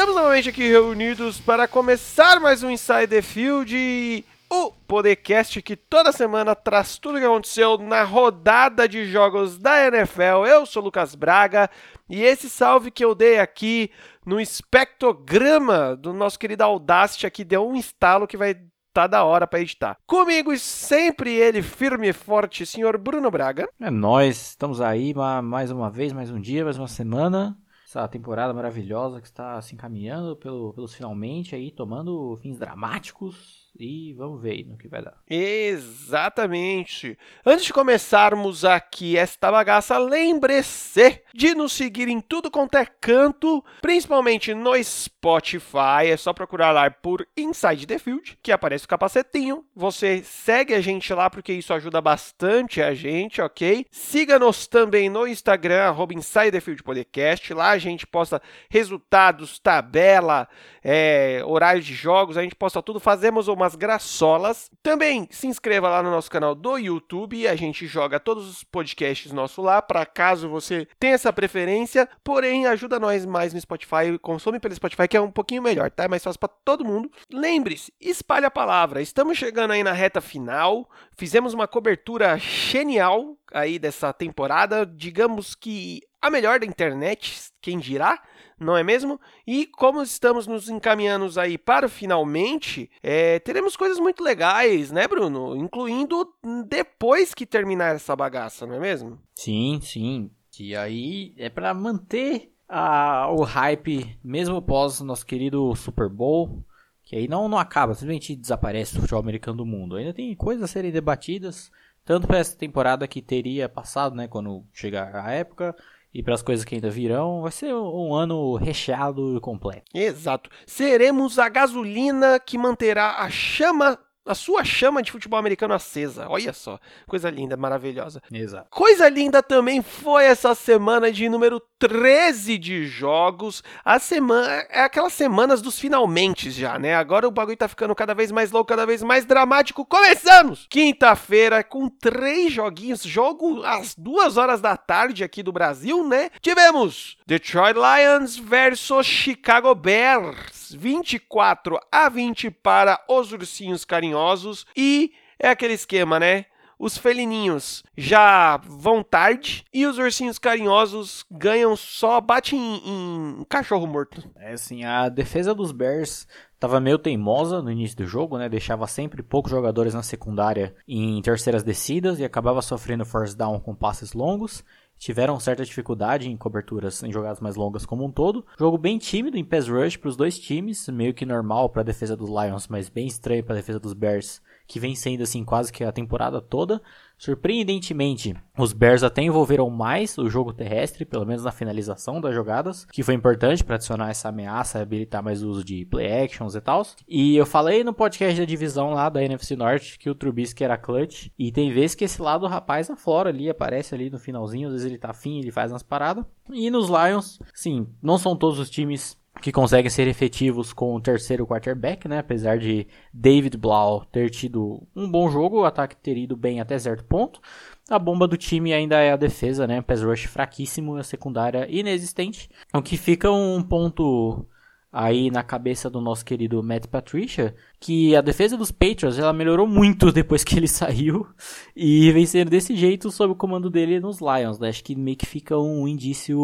Estamos novamente aqui reunidos para começar mais um Inside Field, o podcast que toda semana traz tudo o que aconteceu na rodada de jogos da NFL. Eu sou Lucas Braga e esse salve que eu dei aqui no espectrograma do nosso querido Audacity aqui deu um instalo que vai tá da hora para editar. Comigo sempre ele, firme e forte, senhor Bruno Braga. É nós, estamos aí mais uma vez, mais um dia, mais uma semana essa temporada maravilhosa que está se encaminhando pelo, pelos finalmente aí, tomando fins dramáticos e vamos ver aí no que vai dar. Exatamente. Antes de começarmos aqui esta bagaça, lembre-se de nos seguir em tudo quanto é canto, principalmente no Spotify. É só procurar lá por Inside the Field, que aparece o capacetinho. Você segue a gente lá porque isso ajuda bastante a gente, ok? Siga-nos também no Instagram, arroba Inside the Field Podcast. Lá a gente posta resultados, tabela, é, horários de jogos, a gente posta tudo. Fazemos uma umas graçolas. Também se inscreva lá no nosso canal do YouTube, a gente joga todos os podcasts nossos lá, para caso você tenha essa preferência. Porém, ajuda nós mais no Spotify, consome pelo Spotify, que é um pouquinho melhor, tá? É mais fácil para todo mundo. Lembre-se, espalhe a palavra. Estamos chegando aí na reta final. Fizemos uma cobertura genial aí dessa temporada, digamos que a melhor da internet, quem dirá? Não é mesmo? E como estamos nos encaminhando aí para finalmente, é, teremos coisas muito legais, né, Bruno? Incluindo depois que terminar essa bagaça, não é mesmo? Sim, sim. E aí é para manter a, o hype, mesmo após o nosso querido Super Bowl, que aí não, não acaba, simplesmente desaparece o futebol americano do mundo. Ainda tem coisas a serem debatidas, tanto para essa temporada que teria passado, né, quando chegar a época, e para as coisas que ainda virão, vai ser um ano recheado e completo. Exato. Seremos a gasolina que manterá a chama a sua chama de futebol americano acesa. Olha só, coisa linda, maravilhosa. Exato. Coisa linda também foi essa semana de número 13 de jogos. A semana é aquelas semanas dos finalmente já, né? Agora o bagulho tá ficando cada vez mais louco, cada vez mais dramático. Começamos! Quinta-feira com três joguinhos, jogo às duas horas da tarde aqui do Brasil, né? Tivemos Detroit Lions versus Chicago Bears. 24 a 20 para os ursinhos carinhosos e é aquele esquema, né? Os felininhos já vão tarde e os ursinhos carinhosos ganham só, bate em, em cachorro morto. É assim, a defesa dos Bears estava meio teimosa no início do jogo, né? Deixava sempre poucos jogadores na secundária em terceiras descidas e acabava sofrendo force down com passes longos tiveram certa dificuldade em coberturas em jogadas mais longas como um todo. Jogo bem tímido em pass rush para os dois times, meio que normal para a defesa dos Lions, mas bem estranho para a defesa dos Bears, que vem sendo assim quase que a temporada toda. Surpreendentemente, os Bears até envolveram mais o jogo terrestre, pelo menos na finalização das jogadas, que foi importante para adicionar essa ameaça habilitar mais o uso de play actions e tal. E eu falei no podcast da divisão lá da NFC Norte que o Trubisky era clutch, e tem vezes que esse lado do rapaz aflora ali, aparece ali no finalzinho, às vezes ele tá afim, ele faz umas paradas. E nos Lions, sim, não são todos os times que conseguem ser efetivos com o terceiro quarterback, né? Apesar de David Blau ter tido um bom jogo, o ataque ter ido bem até certo ponto. A bomba do time ainda é a defesa, né? Pass rush fraquíssimo a secundária inexistente. O que fica um ponto aí na cabeça do nosso querido Matt Patricia, que a defesa dos Patriots ela melhorou muito depois que ele saiu e vem sendo desse jeito sob o comando dele nos Lions. Né? Acho que meio que fica um indício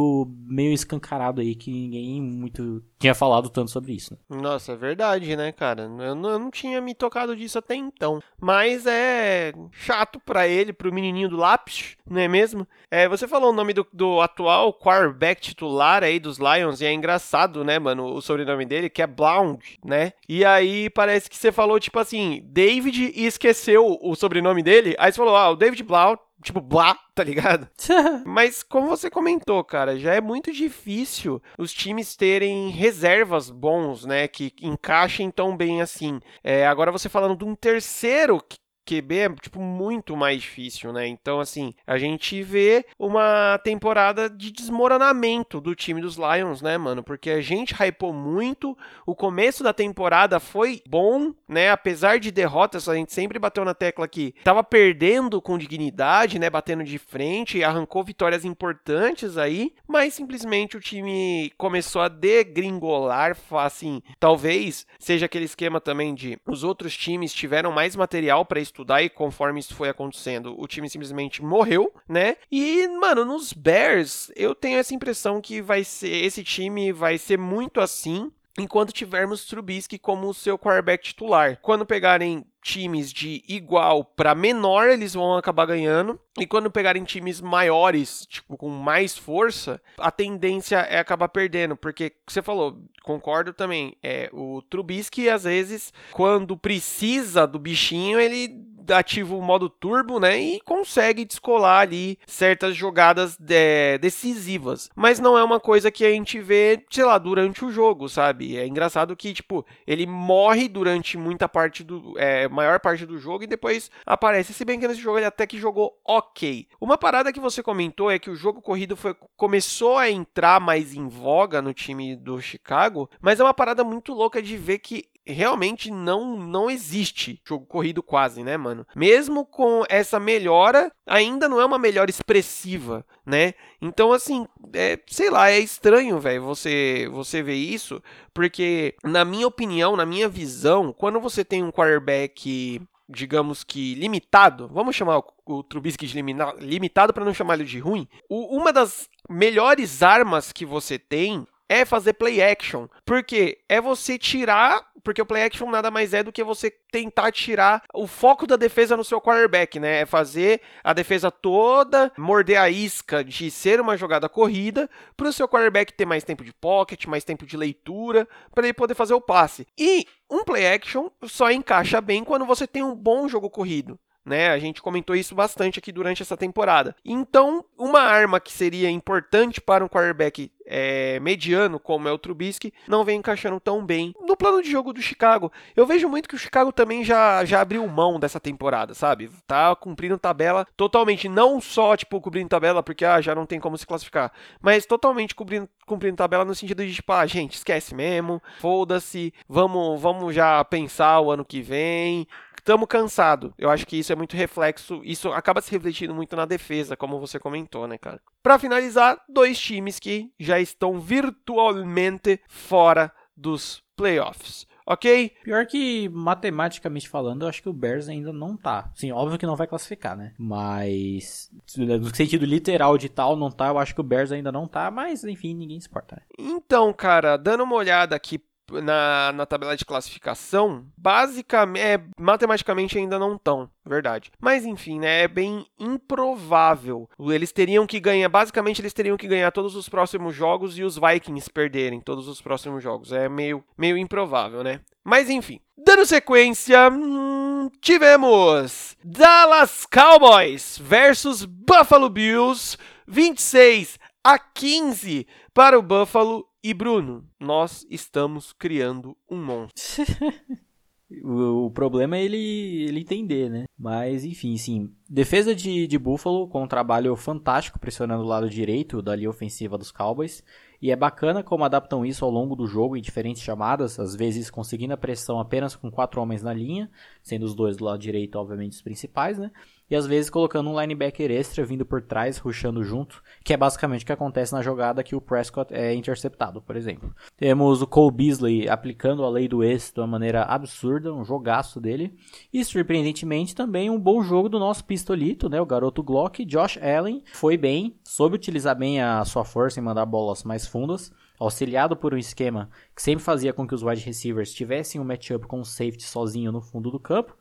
meio escancarado aí que ninguém muito tinha falado tanto sobre isso. Né? Nossa, é verdade, né, cara? Eu não, eu não, tinha me tocado disso até então. Mas é chato para ele, pro menininho do lápis, não é mesmo? É, você falou o nome do, do atual quarterback titular aí dos Lions e é engraçado, né, mano, o sobrenome dele, que é Blount, né? E aí parece que você falou, tipo assim, David e esqueceu o sobrenome dele. Aí você falou, ah, o David Blount tipo, blá, tá ligado? Mas como você comentou, cara, já é muito difícil os times terem reservas bons, né, que encaixem tão bem assim. É, agora você falando de um terceiro QB é, tipo, muito mais difícil, né? Então, assim, a gente vê uma temporada de desmoronamento do time dos Lions, né, mano? Porque a gente hypou muito, o começo da temporada foi bom, né? Apesar de derrotas, a gente sempre bateu na tecla que tava perdendo com dignidade, né? Batendo de frente, arrancou vitórias importantes aí, mas simplesmente o time começou a degringolar, assim, talvez seja aquele esquema também de os outros times tiveram mais material para estudar e conforme isso foi acontecendo, o time simplesmente morreu, né? E, mano, nos Bears, eu tenho essa impressão que vai ser esse time vai ser muito assim enquanto tivermos Trubisky como seu quarterback titular. Quando pegarem times de igual para menor, eles vão acabar ganhando. E quando pegarem times maiores, tipo, com mais força, a tendência é acabar perdendo. Porque você falou, concordo também, é o Trubisky, às vezes, quando precisa do bichinho, ele ativa o modo turbo, né? E consegue descolar ali certas jogadas de, decisivas. Mas não é uma coisa que a gente vê, sei lá, durante o jogo, sabe? É engraçado que, tipo, ele morre durante muita parte do. É, maior parte do jogo e depois aparece. Se bem que nesse jogo ele até que jogou ok. Uma parada que você comentou é que o jogo corrido foi, começou a entrar mais em voga no time do Chicago, mas é uma parada muito louca de ver que realmente não não existe jogo corrido quase, né, mano? Mesmo com essa melhora, ainda não é uma melhora expressiva, né? Então assim, é, sei lá, é estranho, velho, você você ver isso, porque na minha opinião, na minha visão, quando você tem um quarterback digamos que limitado, vamos chamar o, Trubisky de limitado para não chamar ele de ruim. O, uma das melhores armas que você tem é fazer play action. Porque é você tirar. Porque o play action nada mais é do que você tentar tirar o foco da defesa no seu quarterback, né? É fazer a defesa toda morder a isca de ser uma jogada corrida para o seu quarterback ter mais tempo de pocket, mais tempo de leitura, para ele poder fazer o passe. E um play action só encaixa bem quando você tem um bom jogo corrido né? A gente comentou isso bastante aqui durante essa temporada. Então, uma arma que seria importante para um quarterback é, mediano, como é o Trubisky, não vem encaixando tão bem no plano de jogo do Chicago. Eu vejo muito que o Chicago também já, já abriu mão dessa temporada, sabe? Tá cumprindo tabela totalmente, não só, tipo, cumprindo tabela porque ah, já não tem como se classificar, mas totalmente cumprindo, cumprindo tabela no sentido de, tipo, ah, gente, esquece mesmo, foda-se, vamos, vamos já pensar o ano que vem, estamos cansados. Eu acho que isso é muito reflexo, isso acaba se refletindo muito na defesa, como você comentou, né, cara? Para finalizar, dois times que já estão virtualmente fora dos playoffs. Ok? Pior que, matematicamente falando, eu acho que o Bears ainda não tá. Sim, óbvio que não vai classificar, né? Mas, no sentido literal de tal, não tá. Eu acho que o Bears ainda não tá, mas, enfim, ninguém se importa, né? Então, cara, dando uma olhada aqui na, na tabela de classificação, basicamente, é, matematicamente ainda não estão, verdade. Mas enfim, né, é bem improvável. Eles teriam que ganhar, basicamente eles teriam que ganhar todos os próximos jogos e os Vikings perderem todos os próximos jogos. É meio, meio improvável, né? Mas enfim, dando sequência, hum, tivemos Dallas Cowboys versus Buffalo Bills, 26 a 15 para o Buffalo e Bruno, nós estamos criando um monstro. o, problema é ele, ele entender, né? Mas, enfim, sim. Defesa de, de Buffalo com um trabalho fantástico pressionando o lado direito da linha ofensiva dos Cowboys. E é bacana como adaptam isso ao longo do jogo em diferentes chamadas, às vezes conseguindo a pressão apenas com quatro homens na linha, sendo os dois do lado direito, obviamente, os principais, né? E às vezes colocando um linebacker extra vindo por trás, rushando junto, que é basicamente o que acontece na jogada que o Prescott é interceptado, por exemplo. Temos o Cole Beasley aplicando a lei do ex de uma maneira absurda, um jogaço dele, e surpreendentemente também um bom jogo do nosso pistolito, né, o garoto Glock, Josh Allen, foi bem, soube utilizar bem a sua força em mandar bolas mais fundas, auxiliado por um esquema que sempre fazia com que os wide receivers tivessem um matchup com o safety sozinho no fundo do campo,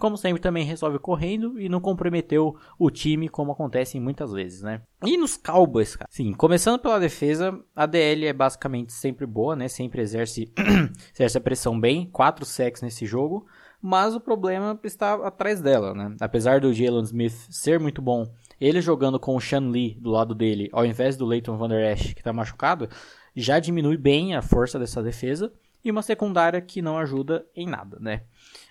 como sempre, também resolve correndo e não comprometeu o time, como acontece muitas vezes, né? E nos Cowboys, cara. Sim, começando pela defesa, a DL é basicamente sempre boa, né? Sempre exerce, exerce a pressão bem. Quatro sacks nesse jogo. Mas o problema está atrás dela, né? Apesar do Jalen Smith ser muito bom, ele jogando com o Sean Lee do lado dele, ao invés do Leighton Van Der Esch, que está machucado, já diminui bem a força dessa defesa. E uma secundária que não ajuda em nada, né?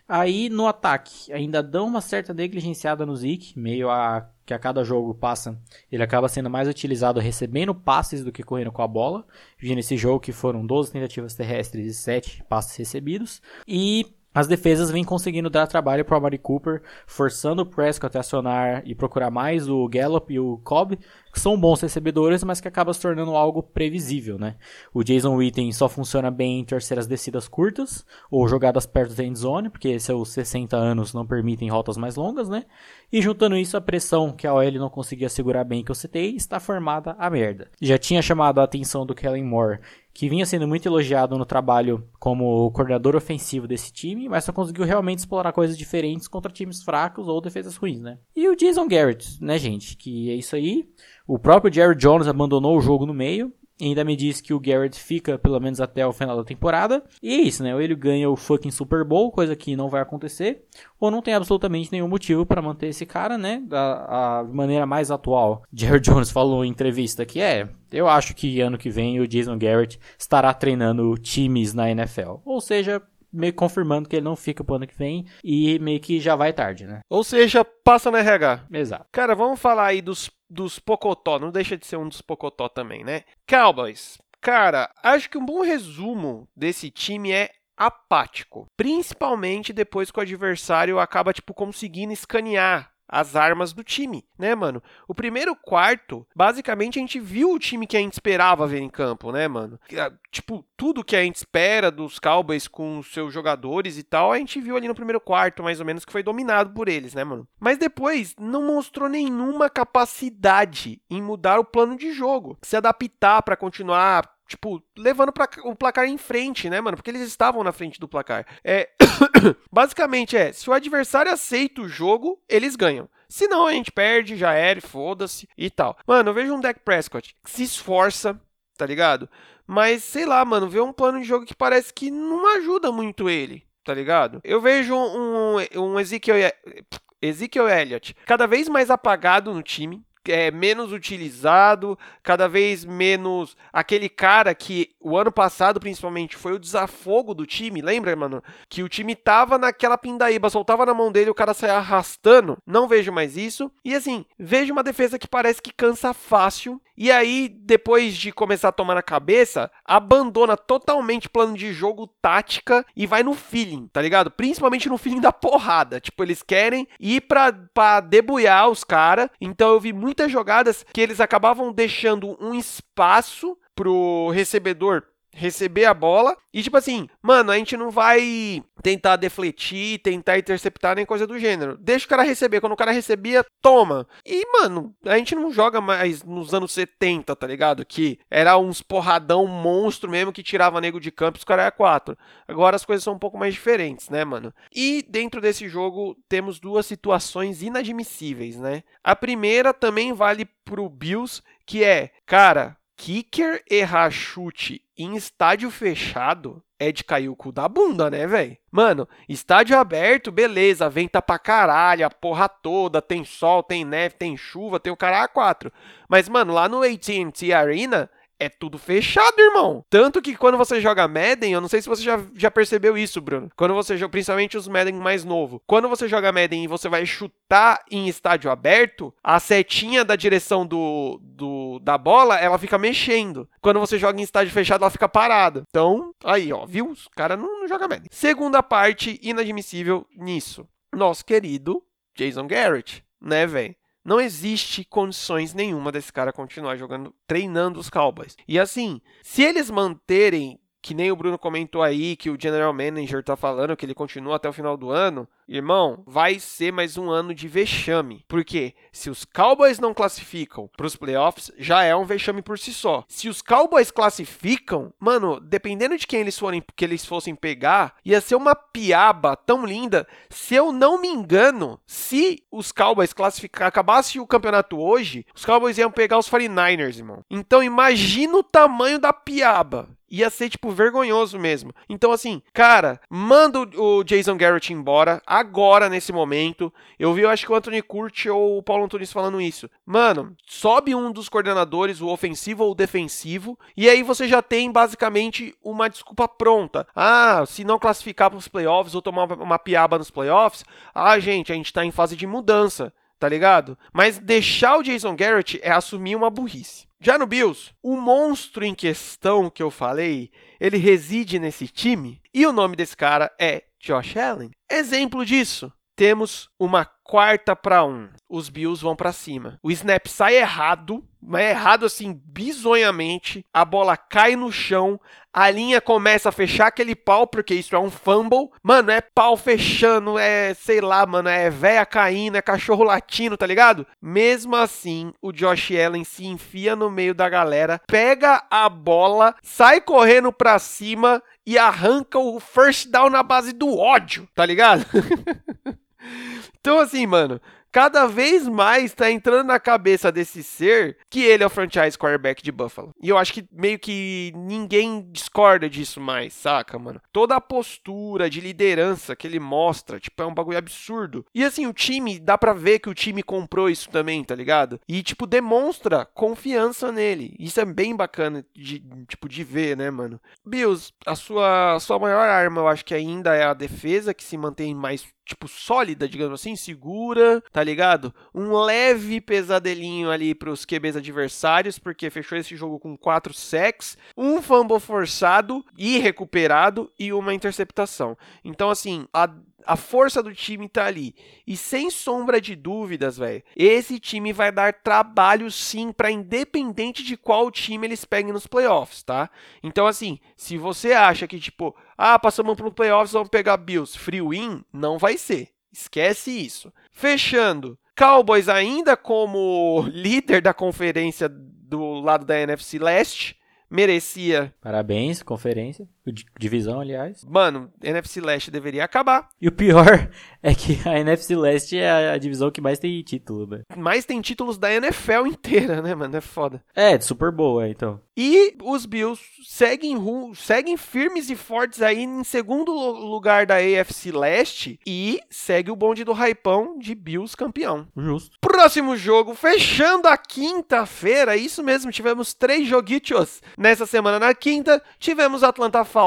Aí no ataque, ainda dão uma certa negligenciada no Zeke, meio a que a cada jogo passa, ele acaba sendo mais utilizado recebendo passes do que correndo com a bola. Vi nesse jogo que foram 12 tentativas terrestres e 7 passes recebidos. E as defesas vêm conseguindo dar trabalho para o Amari Cooper, forçando o Prescott a acionar e procurar mais o Gallup e o Cobb, que são bons recebedores, mas que acaba se tornando algo previsível, né? O Jason Witten só funciona bem em terceiras descidas curtas ou jogadas perto da end zone, porque seus 60 anos não permitem rotas mais longas, né? E juntando isso a pressão que a OL não conseguia segurar bem que eu citei, está formada a merda. Já tinha chamado a atenção do Kellen Moore que vinha sendo muito elogiado no trabalho como coordenador ofensivo desse time, mas só conseguiu realmente explorar coisas diferentes contra times fracos ou defesas ruins, né? E o Jason Garrett, né, gente? Que é isso aí. O próprio Jerry Jones abandonou o jogo no meio. Ainda me diz que o Garrett fica pelo menos até o final da temporada. E é isso, né? Ou ele ganha o fucking Super Bowl, coisa que não vai acontecer. Ou não tem absolutamente nenhum motivo para manter esse cara, né? Da a maneira mais atual. Jerry Jones falou em entrevista que é. Eu acho que ano que vem o Jason Garrett estará treinando times na NFL. Ou seja, meio confirmando que ele não fica pro ano que vem e meio que já vai tarde, né? Ou seja, passa no RH. Exato. Cara, vamos falar aí dos, dos Pocotó, não deixa de ser um dos Pocotó também, né? Cowboys. Cara, acho que um bom resumo desse time é apático, principalmente depois que o adversário acaba tipo conseguindo escanear as armas do time, né, mano? O primeiro quarto, basicamente a gente viu o time que a gente esperava ver em campo, né, mano? Ah, tipo, tudo que a gente espera dos Cowboys com os seus jogadores e tal, a gente viu ali no primeiro quarto, mais ou menos, que foi dominado por eles, né, mano? Mas depois não mostrou nenhuma capacidade em mudar o plano de jogo, se adaptar para continuar tipo, levando pra, o placar em frente, né, mano? Porque eles estavam na frente do placar. É, basicamente é, se o adversário aceita o jogo, eles ganham. Se não, a gente perde, já era, foda-se e tal. Mano, eu vejo um deck Prescott que se esforça, tá ligado? Mas, sei lá, mano, vê um plano de jogo que parece que não ajuda muito ele, tá ligado? Eu vejo um, um Ezekiel, Ezekiel Elliott cada vez mais apagado no time, é, menos utilizado, cada vez menos aquele cara que o ano passado, principalmente, foi o desafogo do time. Lembra, mano? Que o time tava naquela pindaíba, soltava na mão dele, o cara saia arrastando. Não vejo mais isso. E assim, vejo uma defesa que parece que cansa fácil. E aí, depois de começar a tomar na cabeça, abandona totalmente plano de jogo, tática e vai no feeling, tá ligado? Principalmente no feeling da porrada. Tipo, eles querem ir pra, pra debuiar os caras. Então eu vi muito muitas jogadas que eles acabavam deixando um espaço pro recebedor receber a bola e tipo assim, mano, a gente não vai tentar defletir, tentar interceptar nem coisa do gênero. Deixa o cara receber, quando o cara recebia, toma. E mano, a gente não joga mais nos anos 70, tá ligado? Que era uns porradão monstro mesmo que tirava nego de campo, os caras é quatro. Agora as coisas são um pouco mais diferentes, né, mano? E dentro desse jogo temos duas situações inadmissíveis, né? A primeira também vale pro Bills, que é, cara, kicker errar chute em estádio fechado é de cair o cu da bunda, né, velho? Mano, estádio aberto, beleza, venta pra caralho, a porra toda, tem sol, tem neve, tem chuva, tem o cara A4. Mas, mano, lá no AT&T Arena, é tudo fechado, irmão. Tanto que quando você joga Madden, eu não sei se você já, já percebeu isso, Bruno. Quando você joga, principalmente os Madden mais novo. Quando você joga Madden e você vai chutar em estádio aberto, a setinha da direção do, do da bola, ela fica mexendo. Quando você joga em estádio fechado, ela fica parada. Então, aí, ó, viu? Os cara não, não joga Madden. Segunda parte inadmissível nisso. Nosso querido Jason Garrett, né, velho? Não existe condições nenhuma desse cara continuar jogando, treinando os Cowboys. E assim, se eles manterem que nem o Bruno comentou aí, que o General Manager tá falando que ele continua até o final do ano, irmão, vai ser mais um ano de vexame. Porque se os Cowboys não classificam para os playoffs, já é um vexame por si só. Se os Cowboys classificam, mano, dependendo de quem eles forem, que eles fossem pegar, ia ser uma piaba tão linda. Se eu não me engano, se os Cowboys classificar, acabasse o campeonato hoje, os Cowboys iam pegar os 49ers, irmão. Então imagina o tamanho da piaba. Ia ser, tipo, vergonhoso mesmo. Então, assim, cara, manda o Jason Garrett embora, agora, nesse momento. Eu vi, eu acho que o Anthony Curti ou o Paulo Antunes falando isso. Mano, sobe um dos coordenadores, o ofensivo ou o defensivo, e aí você já tem, basicamente, uma desculpa pronta. Ah, se não classificar para os playoffs ou tomar uma piaba nos playoffs, ah, gente, a gente tá em fase de mudança tá ligado? Mas deixar o Jason Garrett é assumir uma burrice. Já no Bills, o monstro em questão que eu falei, ele reside nesse time e o nome desse cara é Josh Allen. Exemplo disso, temos uma quarta para um. Os Bills vão para cima. O snap sai errado, mas é errado assim, bizonhamente. A bola cai no chão, a linha começa a fechar aquele pau, porque isso é um fumble. Mano, é pau fechando, é, sei lá, mano, é véia caindo, é cachorro latino, tá ligado? Mesmo assim, o Josh Allen se enfia no meio da galera, pega a bola, sai correndo pra cima e arranca o first down na base do ódio, tá ligado? então, assim, mano, cada vez mais tá entrando na cabeça desse ser que ele é o franchise quarterback de Buffalo. E eu acho que meio que ninguém discorda disso mais, saca, mano? Toda a postura de liderança que ele mostra, tipo, é um bagulho absurdo. E assim, o time, dá pra ver que o time comprou isso também, tá ligado? E, tipo, demonstra confiança nele. Isso é bem bacana de, tipo, de ver, né, mano? Bills, a sua, a sua maior arma, eu acho que ainda é a defesa, que se mantém mais tipo, sólida, digamos assim, segura, tá ligado? Um leve pesadelinho ali pros QBs adversários, porque fechou esse jogo com quatro sacks, um fumble forçado e recuperado e uma interceptação. Então, assim, a a força do time tá ali. E sem sombra de dúvidas, velho, esse time vai dar trabalho sim para independente de qual time eles peguem nos playoffs, tá? Então assim, se você acha que tipo, ah, passamos pro playoffs, vamos pegar Bills, free win, não vai ser. Esquece isso. Fechando, Cowboys ainda como líder da conferência do lado da NFC Leste, merecia. Parabéns, conferência. Divisão, aliás. Mano, NFC Leste deveria acabar. E o pior é que a NFC Leste é a divisão que mais tem título, né? Mais tem títulos da NFL inteira, né, mano? É foda. É, de Super Bowl, é, então. E os Bills seguem, seguem firmes e fortes aí em segundo lugar da AFC Leste e segue o bonde do Raipão de Bills campeão. Justo. Próximo jogo, fechando a quinta-feira, isso mesmo, tivemos três joguitos. Nessa semana, na quinta, tivemos Atlanta Falcons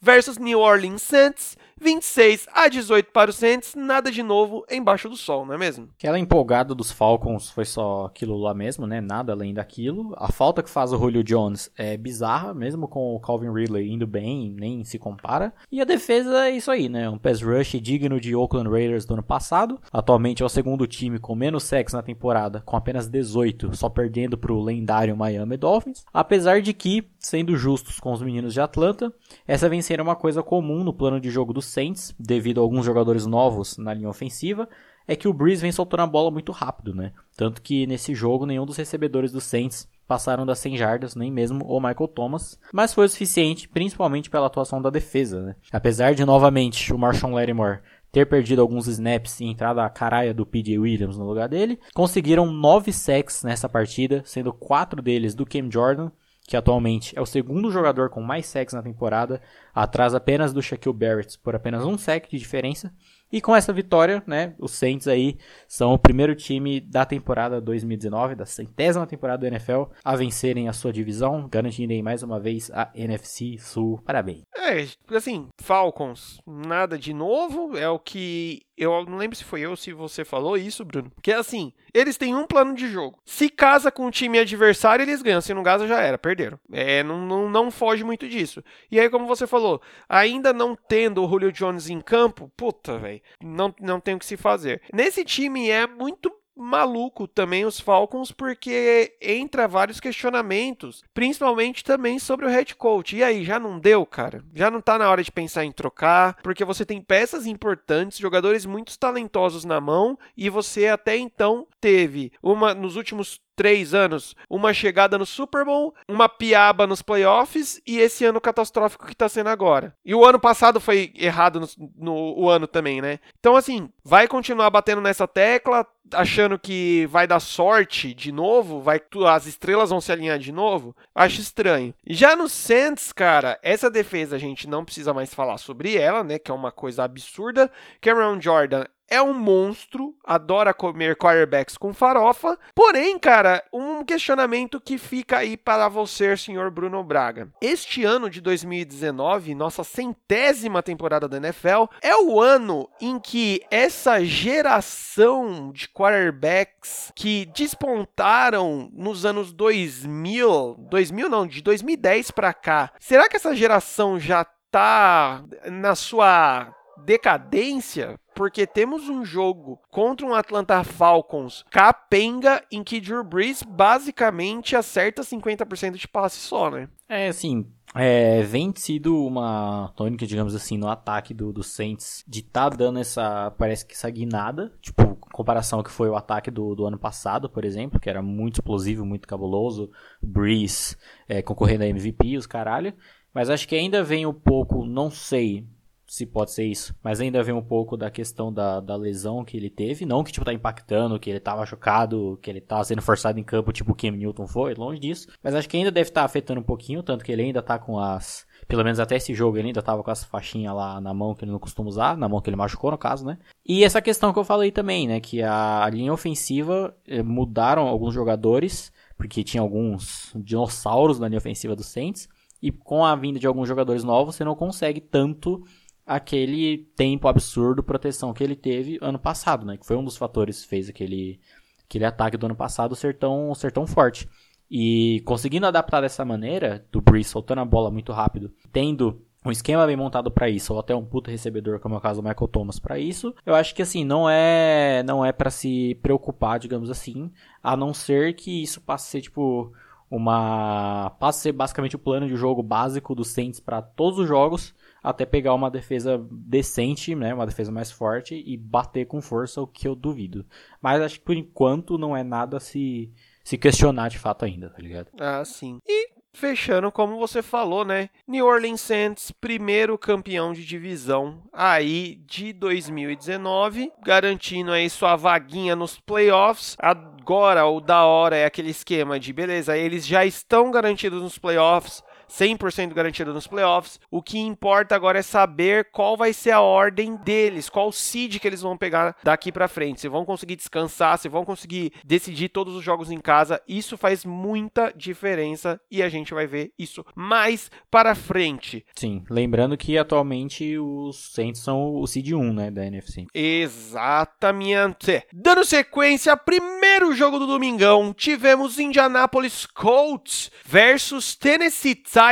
versus New Orleans Saints 26 a 18 para o Saints, nada de novo embaixo do sol, não é mesmo? Aquela empolgada dos Falcons foi só aquilo lá mesmo, né? Nada além daquilo. A falta que faz o Julio Jones é bizarra, mesmo com o Calvin Ridley indo bem, nem se compara. E a defesa é isso aí, né? Um pass rush digno de Oakland Raiders do ano passado. Atualmente é o segundo time com menos sacks na temporada, com apenas 18, só perdendo para o lendário Miami Dolphins. Apesar de que, sendo justos com os meninos de Atlanta, essa vem sendo uma coisa comum no plano de jogo do Saints, devido a alguns jogadores novos na linha ofensiva, é que o Breeze vem soltando a bola muito rápido, né? Tanto que nesse jogo nenhum dos recebedores do Saints passaram das 100 jardas, nem mesmo o Michael Thomas, mas foi o suficiente, principalmente pela atuação da defesa, né? Apesar de novamente o Marshawn Lattimore ter perdido alguns snaps e entrado a caraia do PJ Williams no lugar dele, conseguiram 9 sacks nessa partida, sendo 4 deles do Cam Jordan que atualmente é o segundo jogador com mais sacks na temporada, atrás apenas do Shaquille Barrett por apenas um sack de diferença. E com essa vitória, né, os Saints aí são o primeiro time da temporada 2019, da centésima temporada do NFL, a vencerem a sua divisão, garantindo aí mais uma vez a NFC Sul. Parabéns. É, assim, Falcons, nada de novo, é o que eu não lembro se foi eu ou se você falou isso, Bruno. Que é assim, eles têm um plano de jogo. Se casa com o time adversário, eles ganham. Se não casa, já era, perderam. É, não, não, não foge muito disso. E aí, como você falou, ainda não tendo o Julio Jones em campo, puta, velho, não, não tem o que se fazer. Nesse time é muito maluco também os Falcons, porque entra vários questionamentos, principalmente também sobre o head coach. E aí, já não deu, cara? Já não tá na hora de pensar em trocar, porque você tem peças importantes, jogadores muito talentosos na mão, e você até então teve uma nos últimos três anos, uma chegada no Super Bowl, uma piaba nos playoffs e esse ano catastrófico que tá sendo agora. E o ano passado foi errado no, no o ano também, né? Então, assim, vai continuar batendo nessa tecla, achando que vai dar sorte de novo, vai as estrelas vão se alinhar de novo, acho estranho. Já no Saints, cara, essa defesa a gente não precisa mais falar sobre ela, né, que é uma coisa absurda. Cameron Jordan é um monstro, adora comer quarterbacks com farofa. Porém, cara, um questionamento que fica aí para você, senhor Bruno Braga. Este ano de 2019, nossa centésima temporada da NFL, é o ano em que essa geração de quarterbacks que despontaram nos anos 2000, 2000 não, de 2010 para cá. Será que essa geração já tá na sua decadência, porque temos um jogo contra um Atlanta Falcons capenga em que Drew Brees basicamente acerta 50% de passe só, né? É, assim, é, vem sido uma tônica, digamos assim, no ataque do, do Saints, de tá dando essa, parece que essa guinada, tipo, comparação ao que foi o ataque do, do ano passado, por exemplo, que era muito explosivo, muito cabuloso, Breeze é, concorrendo a MVP, os caralho, mas acho que ainda vem um pouco, não sei, se pode ser isso. Mas ainda vem um pouco da questão da, da lesão que ele teve. Não que, tipo, tá impactando, que ele tava machucado, que ele tá sendo forçado em campo, tipo o Cam Newton foi, longe disso. Mas acho que ainda deve estar tá afetando um pouquinho, tanto que ele ainda tá com as... Pelo menos até esse jogo ele ainda tava com essa faixinha lá na mão que ele não costuma usar, na mão que ele machucou, no caso, né? E essa questão que eu falei também, né? Que a, a linha ofensiva eh, mudaram alguns jogadores, porque tinha alguns dinossauros na linha ofensiva do Saints. E com a vinda de alguns jogadores novos, você não consegue tanto aquele tempo absurdo proteção que ele teve ano passado, né? Que foi um dos fatores que fez aquele, aquele ataque do ano passado ser tão, ser tão forte. E conseguindo adaptar dessa maneira, do Breeze soltando a bola muito rápido, tendo um esquema bem montado para isso, ou até um puto recebedor, como é o caso do Michael Thomas, para isso, eu acho que assim, não é não é para se preocupar, digamos assim, a não ser que isso passe a ser tipo uma passe a ser basicamente o plano de jogo básico do Saints para todos os jogos até pegar uma defesa decente, né, uma defesa mais forte e bater com força, o que eu duvido. Mas acho que por enquanto não é nada a se, se questionar de fato ainda, tá ligado? Ah, sim. E fechando, como você falou, né? New Orleans Saints, primeiro campeão de divisão aí de 2019, garantindo aí sua vaguinha nos playoffs. Agora, o da hora é aquele esquema de beleza, eles já estão garantidos nos playoffs 100% garantido nos playoffs. O que importa agora é saber qual vai ser a ordem deles, qual seed que eles vão pegar daqui para frente. Se vão conseguir descansar, se vão conseguir decidir todos os jogos em casa. Isso faz muita diferença e a gente vai ver isso mais para frente. Sim, lembrando que atualmente os Saints são o seed 1, né, da NFC. Exatamente. Dando sequência, primeiro jogo do domingão, tivemos Indianapolis Colts versus Tennessee Titans.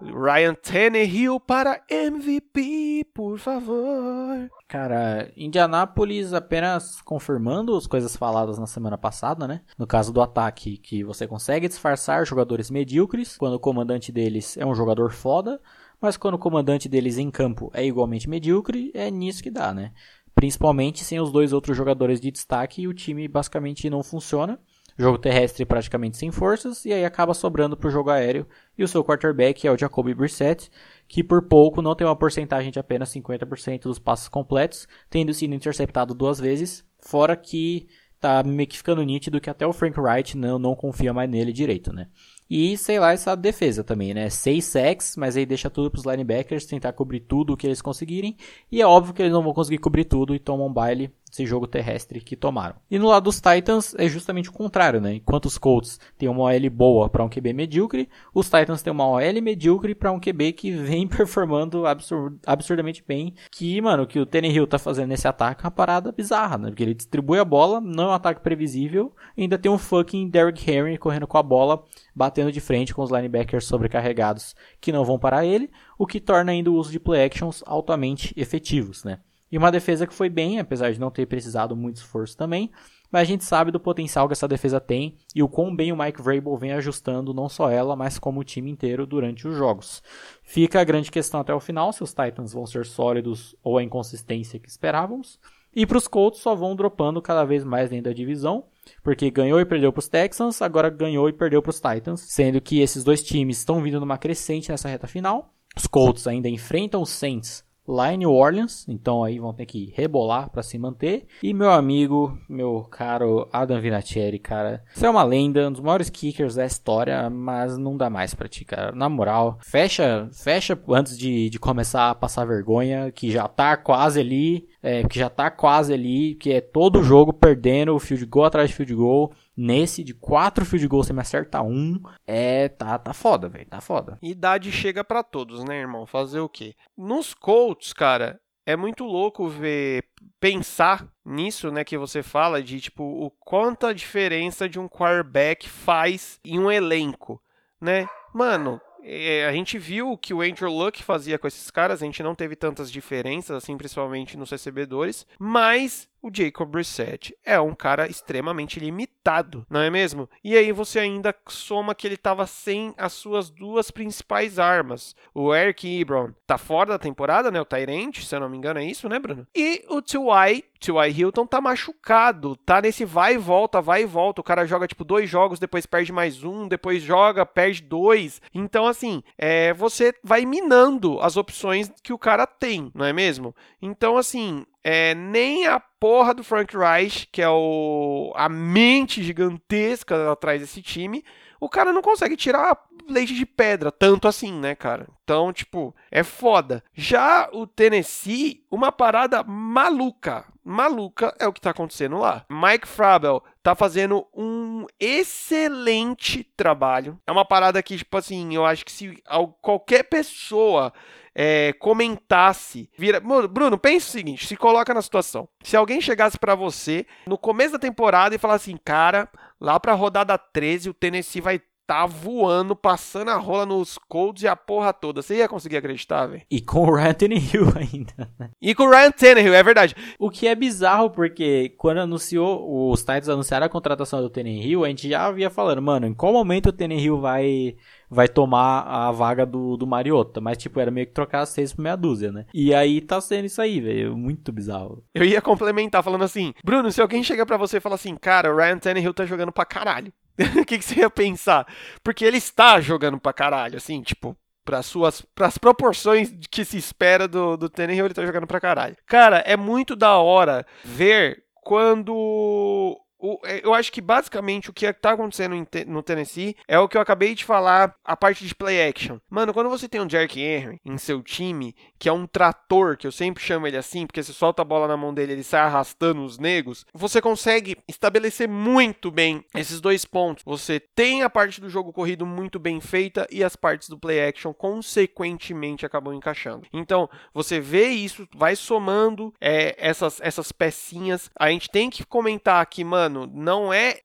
Ryan Tannehill para MVP, por favor. Cara, Indianápolis apenas confirmando as coisas faladas na semana passada, né? No caso do ataque, que você consegue disfarçar jogadores medíocres quando o comandante deles é um jogador foda, mas quando o comandante deles em campo é igualmente medíocre, é nisso que dá, né? Principalmente sem os dois outros jogadores de destaque e o time basicamente não funciona jogo terrestre praticamente sem forças, e aí acaba sobrando para o jogo aéreo. E o seu quarterback é o Jacoby Brissett, que por pouco não tem uma porcentagem de apenas 50% dos passos completos, tendo sido interceptado duas vezes, fora que tá meio que ficando nítido que até o Frank Wright não, não confia mais nele direito, né? E, sei lá, essa defesa também, né? Seis sacks, mas aí deixa tudo pros linebackers tentar cobrir tudo o que eles conseguirem. E é óbvio que eles não vão conseguir cobrir tudo e tomam um baile esse jogo terrestre que tomaram. E no lado dos Titans é justamente o contrário, né? Enquanto os Colts têm uma OL boa para um QB medíocre, os Titans têm uma OL medíocre para um QB que vem performando absurd absurdamente bem. Que, mano, que o Hill tá fazendo nesse ataque é uma parada bizarra, né? Porque ele distribui a bola, não é um ataque previsível, ainda tem um fucking Derrick Henry correndo com a bola, batendo de frente com os linebackers sobrecarregados que não vão parar ele, o que torna ainda o uso de play actions altamente efetivos, né? E uma defesa que foi bem, apesar de não ter precisado muito esforço também. Mas a gente sabe do potencial que essa defesa tem e o quão bem o Mike Vrabel vem ajustando não só ela, mas como o time inteiro durante os jogos. Fica a grande questão até o final se os Titans vão ser sólidos ou a inconsistência que esperávamos. E para os Colts só vão dropando cada vez mais dentro da divisão, porque ganhou e perdeu para os Texans, agora ganhou e perdeu para os Titans, sendo que esses dois times estão vindo numa crescente nessa reta final. Os Colts ainda enfrentam os Saints lá em New Orleans, então aí vão ter que rebolar para se manter. E meu amigo, meu caro Adam Vinatieri, cara, você é uma lenda, um dos maiores kickers da história, mas não dá mais pra ti, cara. Na moral, fecha, fecha antes de, de começar a passar vergonha, que já tá quase ali, é, que já tá quase ali, que é todo jogo perdendo field goal atrás de field goal. Nesse, de quatro field goals, você me acerta um. É, tá, tá foda, velho. Tá foda. Idade chega para todos, né, irmão? Fazer o quê? Nos Colts, cara, é muito louco ver, pensar nisso, né, que você fala, de tipo, o quanta diferença de um quarterback faz em um elenco, né? Mano, é, a gente viu o que o Andrew Luck fazia com esses caras, a gente não teve tantas diferenças, assim, principalmente nos recebedores, mas o Jacob Brissett é um cara extremamente limitado, não é mesmo? E aí você ainda soma que ele estava sem as suas duas principais armas. O Eric Ebron tá fora da temporada, né? O Tyrant, se eu não me engano, é isso, né, Bruno? E o T.Y. T.Y. Hilton tá machucado, tá nesse vai e volta, vai e volta. O cara joga tipo dois jogos, depois perde mais um, depois joga, perde dois. Então, assim, é, você vai minando as opções que o cara tem, não é mesmo? Então, assim, é, nem a porra do Frank Reich, que é o, a mente gigantesca atrás desse time, o cara não consegue tirar leite de pedra, tanto assim, né, cara? Então, tipo, é foda. Já o Tennessee, uma parada maluca. Maluca é o que tá acontecendo lá. Mike Frabel tá fazendo um excelente trabalho. É uma parada que, tipo assim, eu acho que se qualquer pessoa é, comentasse, vira, Bruno, pensa o seguinte, se coloca na situação. Se alguém chegasse para você no começo da temporada e falasse assim, cara, lá pra rodada 13 o Tennessee vai tá voando, passando a rola nos Colts e a porra toda. Você ia conseguir acreditar, velho? E com o Ryan Tannehill ainda, né? E com o Ryan Tannehill, é verdade. O que é bizarro, porque quando anunciou, os Titans anunciaram a contratação do Tannehill, a gente já havia falando, mano, em qual momento o Tannehill vai vai tomar a vaga do, do Mariota. Mas, tipo, era meio que trocar seis por meia dúzia, né? E aí tá sendo isso aí, velho. Muito bizarro. Eu ia complementar falando assim, Bruno, se alguém chega para você e fala assim, cara, o Ryan Tannehill tá jogando pra caralho. O que, que você ia pensar? Porque ele está jogando pra caralho, assim, tipo, para suas pras proporções que se espera do, do Tannehill, ele tá jogando pra caralho. Cara, é muito da hora ver quando o, é, eu acho que basicamente o que está acontecendo no Tennessee é o que eu acabei de falar, a parte de play action. Mano, quando você tem um Derrick Henry em seu time, que é um trator, que eu sempre chamo ele assim, porque você solta a bola na mão dele, ele sai arrastando os negros, você consegue estabelecer muito bem esses dois pontos. Você tem a parte do jogo corrido muito bem feita e as partes do play action consequentemente acabam encaixando. Então, você vê isso, vai somando é, essas, essas pecinhas. A gente tem que comentar aqui, mano mano, não é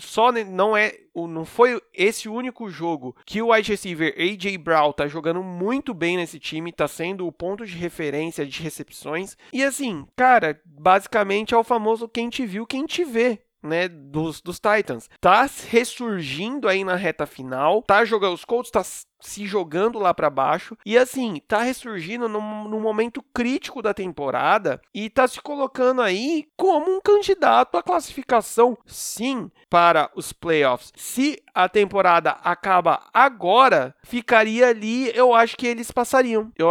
só não é não foi esse único jogo que o wide receiver AJ Brown tá jogando muito bem nesse time, tá sendo o ponto de referência de recepções. E assim, cara, basicamente é o famoso quem te viu, quem te vê né, dos, dos Titans. Tá ressurgindo aí na reta final, tá jogando, os Colts tá se jogando lá para baixo e assim, tá ressurgindo num, num, momento crítico da temporada e tá se colocando aí como um candidato à classificação, sim, para os playoffs. Se a temporada acaba agora, ficaria ali, eu acho que eles passariam. Eu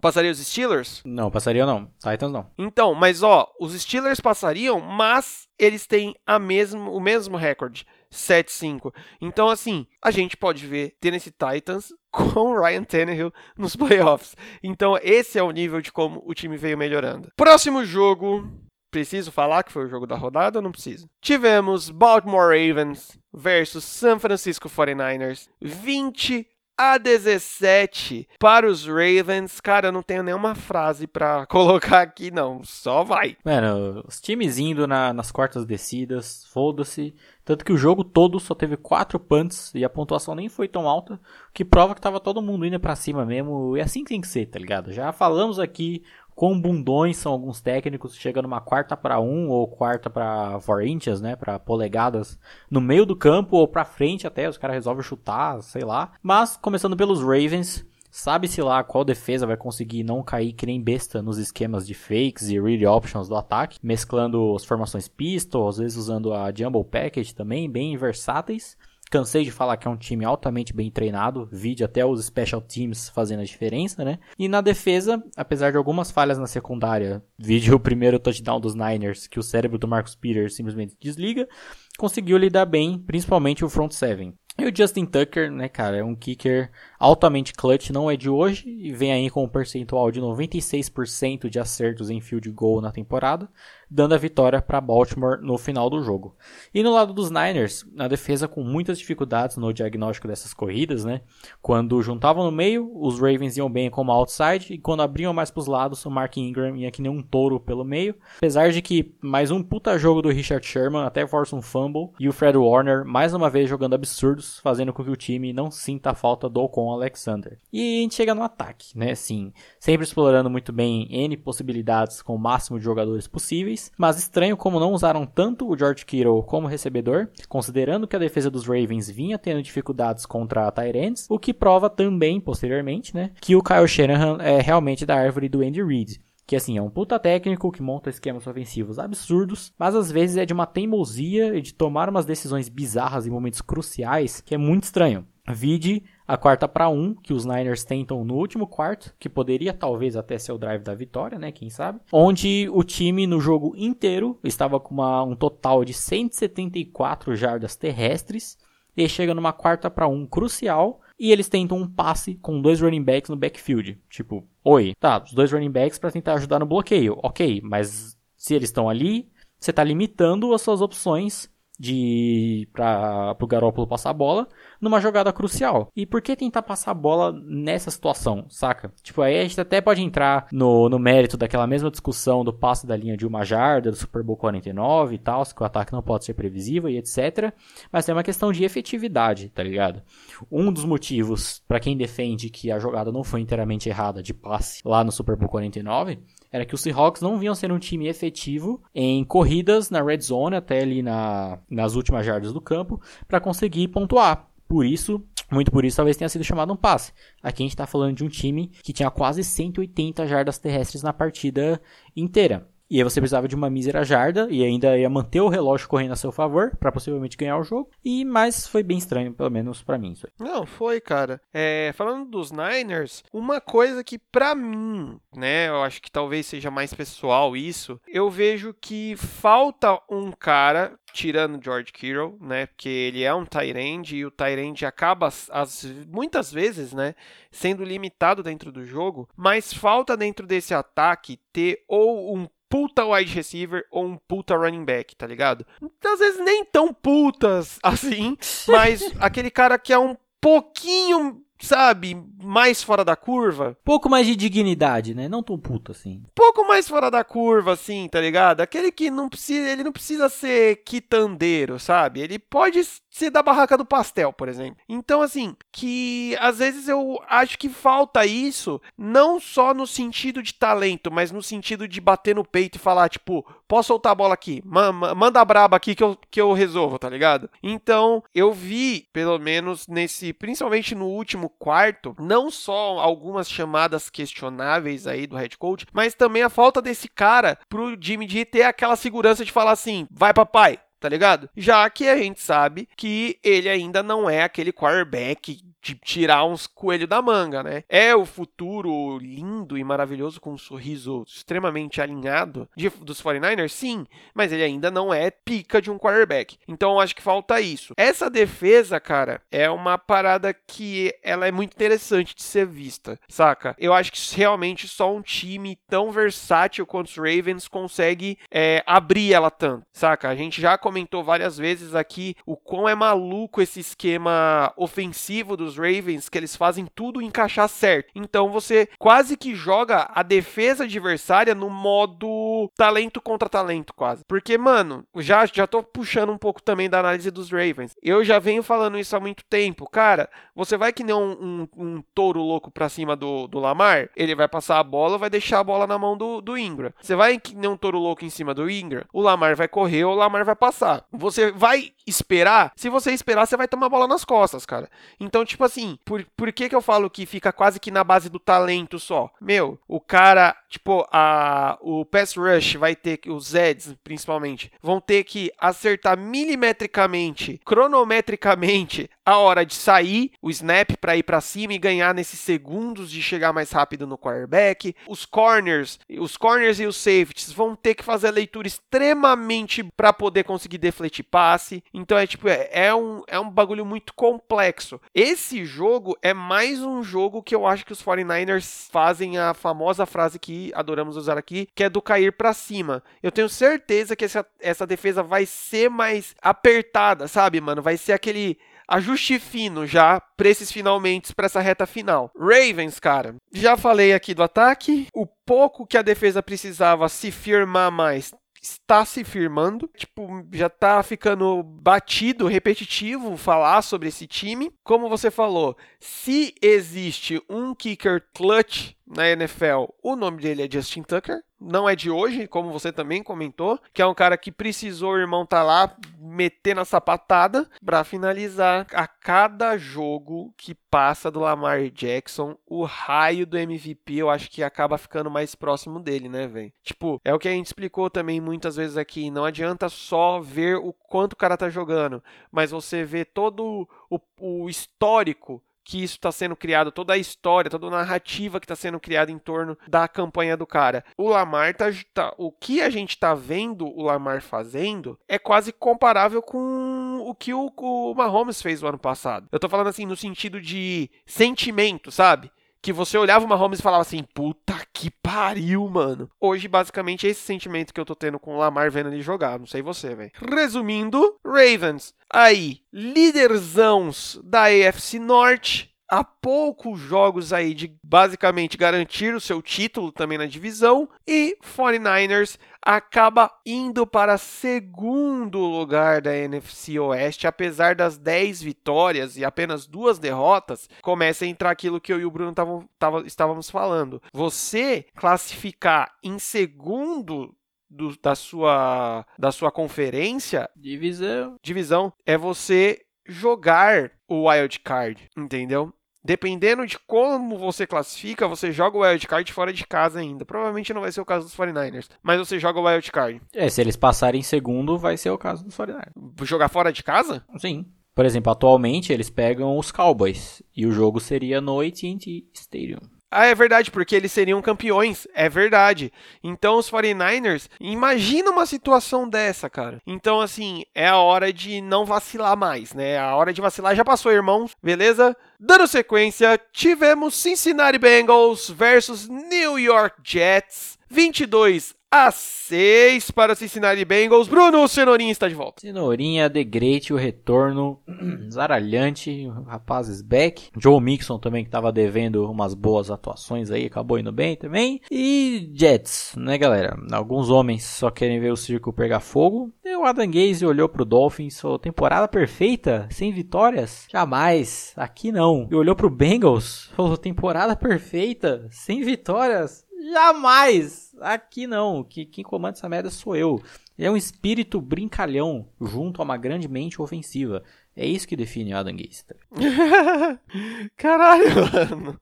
passaria os Steelers? Não, passaria não. Titans não. Então, mas ó, os Steelers passariam, mas eles têm a mesmo, o mesmo recorde. 7-5. Então, assim, a gente pode ver Tennessee Titans com Ryan Tannehill nos playoffs. Então, esse é o nível de como o time veio melhorando. Próximo jogo. Preciso falar que foi o jogo da rodada ou não preciso? Tivemos Baltimore Ravens versus San Francisco 49ers. 20 a 17 para os Ravens. Cara, eu não tenho nenhuma frase para colocar aqui, não. Só vai. Mano, os times indo na, nas quartas descidas, foda-se. Tanto que o jogo todo só teve quatro punts e a pontuação nem foi tão alta, que prova que tava todo mundo indo para cima mesmo. E é assim tem que ser, tá ligado? Já falamos aqui quão bundões são alguns técnicos, chega numa quarta para um ou quarta para four inches, né, para polegadas, no meio do campo ou para frente até, os caras resolvem chutar, sei lá. Mas começando pelos Ravens, sabe-se lá qual defesa vai conseguir não cair que nem besta nos esquemas de fakes e read options do ataque, mesclando as formações pistol, às vezes usando a jumble package também, bem versáteis. Cansei de falar que é um time altamente bem treinado, vide até os special teams fazendo a diferença, né? E na defesa, apesar de algumas falhas na secundária, vide o primeiro touchdown dos Niners, que o cérebro do Marcus Peters simplesmente desliga, conseguiu lidar bem, principalmente o front seven. E o Justin Tucker, né, cara, é um kicker altamente clutch, não é de hoje, e vem aí com um percentual de 96% de acertos em field goal na temporada, dando a vitória para Baltimore no final do jogo. E no lado dos Niners, na defesa com muitas dificuldades no diagnóstico dessas corridas, né? Quando juntavam no meio, os Ravens iam bem como outside, e quando abriam mais para os lados, o Mark Ingram ia que nem um touro pelo meio. Apesar de que mais um puta jogo do Richard Sherman, até força um fumble, e o Fred Warner mais uma vez jogando absurdos, fazendo com que o time não sinta a falta do Ocon Alexander. E a gente chega no ataque, né? Sim, sempre explorando muito bem N possibilidades com o máximo de jogadores possíveis, mas estranho como não usaram tanto o George Kittle como recebedor, considerando que a defesa dos Ravens vinha tendo dificuldades contra a Tyrants, o que prova também, posteriormente, né, que o Kyle Shanahan é realmente da árvore do Andy Reid. Que assim, é um puta técnico que monta esquemas ofensivos absurdos, mas às vezes é de uma teimosia e de tomar umas decisões bizarras em momentos cruciais que é muito estranho. Vide a quarta para um, que os Niners tentam no último quarto, que poderia talvez até ser o drive da vitória, né? Quem sabe? Onde o time no jogo inteiro estava com uma, um total de 174 jardas terrestres. E chega numa quarta para um crucial. E eles tentam um passe com dois running backs no backfield. Tipo, oi, tá, os dois running backs para tentar ajudar no bloqueio. Ok, mas se eles estão ali, você está limitando as suas opções de para o Garoppolo passar a bola numa jogada crucial. E por que tentar passar a bola nessa situação, saca? Tipo, aí a gente até pode entrar no, no mérito daquela mesma discussão do passe da linha de uma jarda, do Super Bowl 49 e tal, que o ataque não pode ser previsível e etc. Mas é uma questão de efetividade, tá ligado? Um dos motivos para quem defende que a jogada não foi inteiramente errada de passe lá no Super Bowl 49 era que os Seahawks não vinham ser um time efetivo em corridas na red zone até ali na, nas últimas jardas do campo para conseguir pontuar. Por isso, muito por isso, talvez tenha sido chamado um passe. Aqui a gente está falando de um time que tinha quase 180 jardas terrestres na partida inteira. E aí você precisava de uma mísera jarda e ainda ia manter o relógio correndo a seu favor para possivelmente ganhar o jogo. E mas foi bem estranho, pelo menos para mim isso aí. Não, foi, cara. É, falando dos Niners, uma coisa que para mim, né, eu acho que talvez seja mais pessoal isso, eu vejo que falta um cara tirando George Kittle, né? Porque ele é um Tyrande e o Tyrande acaba as, muitas vezes, né, sendo limitado dentro do jogo, mas falta dentro desse ataque ter ou um puta wide receiver ou um puta running back, tá ligado? Às vezes nem tão putas assim, mas aquele cara que é um pouquinho sabe, mais fora da curva. Pouco mais de dignidade, né? Não tão puto assim. Pouco mais fora da curva, assim, tá ligado? Aquele que não precisa, ele não precisa ser quitandeiro, sabe? Ele pode ser da barraca do pastel, por exemplo. Então, assim, que às vezes eu acho que falta isso, não só no sentido de talento, mas no sentido de bater no peito e falar, tipo, posso soltar a bola aqui? Manda a braba aqui que eu, que eu resolvo, tá ligado? Então, eu vi, pelo menos nesse, principalmente no último quarto, não só algumas chamadas questionáveis aí do head coach, mas também a falta desse cara pro Jimmy G ter aquela segurança de falar assim: vai papai, tá ligado? Já que a gente sabe que ele ainda não é aquele quarterback de tirar uns coelhos da manga, né? É o futuro lindo e maravilhoso com um sorriso extremamente alinhado de, dos 49ers? Sim, mas ele ainda não é pica de um quarterback. Então acho que falta isso. Essa defesa, cara, é uma parada que ela é muito interessante de ser vista, saca? Eu acho que realmente só um time tão versátil quanto os Ravens consegue é, abrir ela tanto, saca? A gente já comentou várias vezes aqui o quão é maluco esse esquema ofensivo dos Ravens que eles fazem tudo encaixar certo. Então você quase que joga a defesa adversária no modo talento contra talento, quase. Porque, mano, já, já tô puxando um pouco também da análise dos Ravens. Eu já venho falando isso há muito tempo. Cara, você vai que nem um, um, um touro louco pra cima do, do Lamar, ele vai passar a bola, vai deixar a bola na mão do, do Ingram. Você vai que nem um touro louco em cima do Ingram, o Lamar vai correr ou o Lamar vai passar. Você vai esperar, se você esperar, você vai tomar a bola nas costas, cara. Então, tipo tipo assim, por, por que que eu falo que fica quase que na base do talento só? Meu, o cara, tipo, a, o pass rush vai ter que, os Zeds principalmente, vão ter que acertar milimetricamente, cronometricamente, a hora de sair, o snap para ir para cima e ganhar nesses segundos de chegar mais rápido no quarterback. Os corners, os corners e os safeties vão ter que fazer a leitura extremamente para poder conseguir defletir passe. Então é tipo, é, é, um, é um bagulho muito complexo. Esse jogo é mais um jogo que eu acho que os 49ers fazem a famosa frase que adoramos usar aqui, que é do cair para cima. Eu tenho certeza que essa, essa defesa vai ser mais apertada, sabe, mano? Vai ser aquele ajuste fino já para esses finalmente, para essa reta final. Ravens, cara, já falei aqui do ataque. O pouco que a defesa precisava se firmar mais está se firmando. Tipo, já tá ficando batido, repetitivo falar sobre esse time. Como você falou, se existe um kicker clutch na NFL, o nome dele é Justin Tucker. Não é de hoje, como você também comentou, que é um cara que precisou, o irmão tá lá meter na sapatada para finalizar a cada jogo que passa do Lamar Jackson, o raio do MVP, eu acho que acaba ficando mais próximo dele, né, velho? Tipo, é o que a gente explicou também muitas vezes aqui, não adianta só ver o quanto o cara tá jogando, mas você vê todo o, o histórico que isso está sendo criado, toda a história, toda a narrativa que está sendo criada em torno da campanha do cara. O Lamar tá, tá, o que a gente está vendo o Lamar fazendo é quase comparável com o que o, o Mahomes fez no ano passado. Eu tô falando assim no sentido de sentimento, sabe? Que você olhava o Mahomes e falava assim, puta que pariu, mano. Hoje, basicamente, é esse sentimento que eu tô tendo com o Lamar vendo ele jogar. Não sei você, velho. Resumindo, Ravens, aí, líderzãos da AFC Norte, há poucos jogos aí de basicamente garantir o seu título também na divisão e 49ers acaba indo para segundo lugar da NFC Oeste, apesar das 10 vitórias e apenas duas derrotas, começa a entrar aquilo que eu e o Bruno tavam, tavam, estávamos falando. Você classificar em segundo do, da, sua, da sua conferência. Divisão. Divisão é você jogar o wild card, entendeu? Dependendo de como você classifica, você joga o wildcard fora de casa ainda. Provavelmente não vai ser o caso dos 49ers, mas você joga o wildcard. É, se eles passarem em segundo, vai ser o caso dos 49ers. Jogar fora de casa? Sim. Por exemplo, atualmente eles pegam os Cowboys e o jogo seria no AT&T Stadium. Ah, é verdade, porque eles seriam campeões. É verdade. Então os 49ers, imagina uma situação dessa, cara. Então, assim, é a hora de não vacilar mais, né? A hora de vacilar já passou, irmãos. Beleza? Dando sequência, tivemos Cincinnati Bengals versus New York Jets. 22 a 6 para Cincinnati Bengals. Bruno, Cenourinha está de volta. Cenourinha, The Great, o retorno zaralhante, rapazes back. Joe Mixon também que estava devendo umas boas atuações aí, acabou indo bem também. E Jets, né galera? Alguns homens só querem ver o circo pegar fogo. E o Adam Gaze olhou pro Dolphins, falou, temporada perfeita, sem vitórias? Jamais, aqui não. E olhou pro Bengals, falou, temporada perfeita, sem vitórias? Jamais! Aqui não. Que, quem comanda essa merda sou eu. É um espírito brincalhão junto a uma grande mente ofensiva. É isso que define Adam Gaze. Caralho, mano.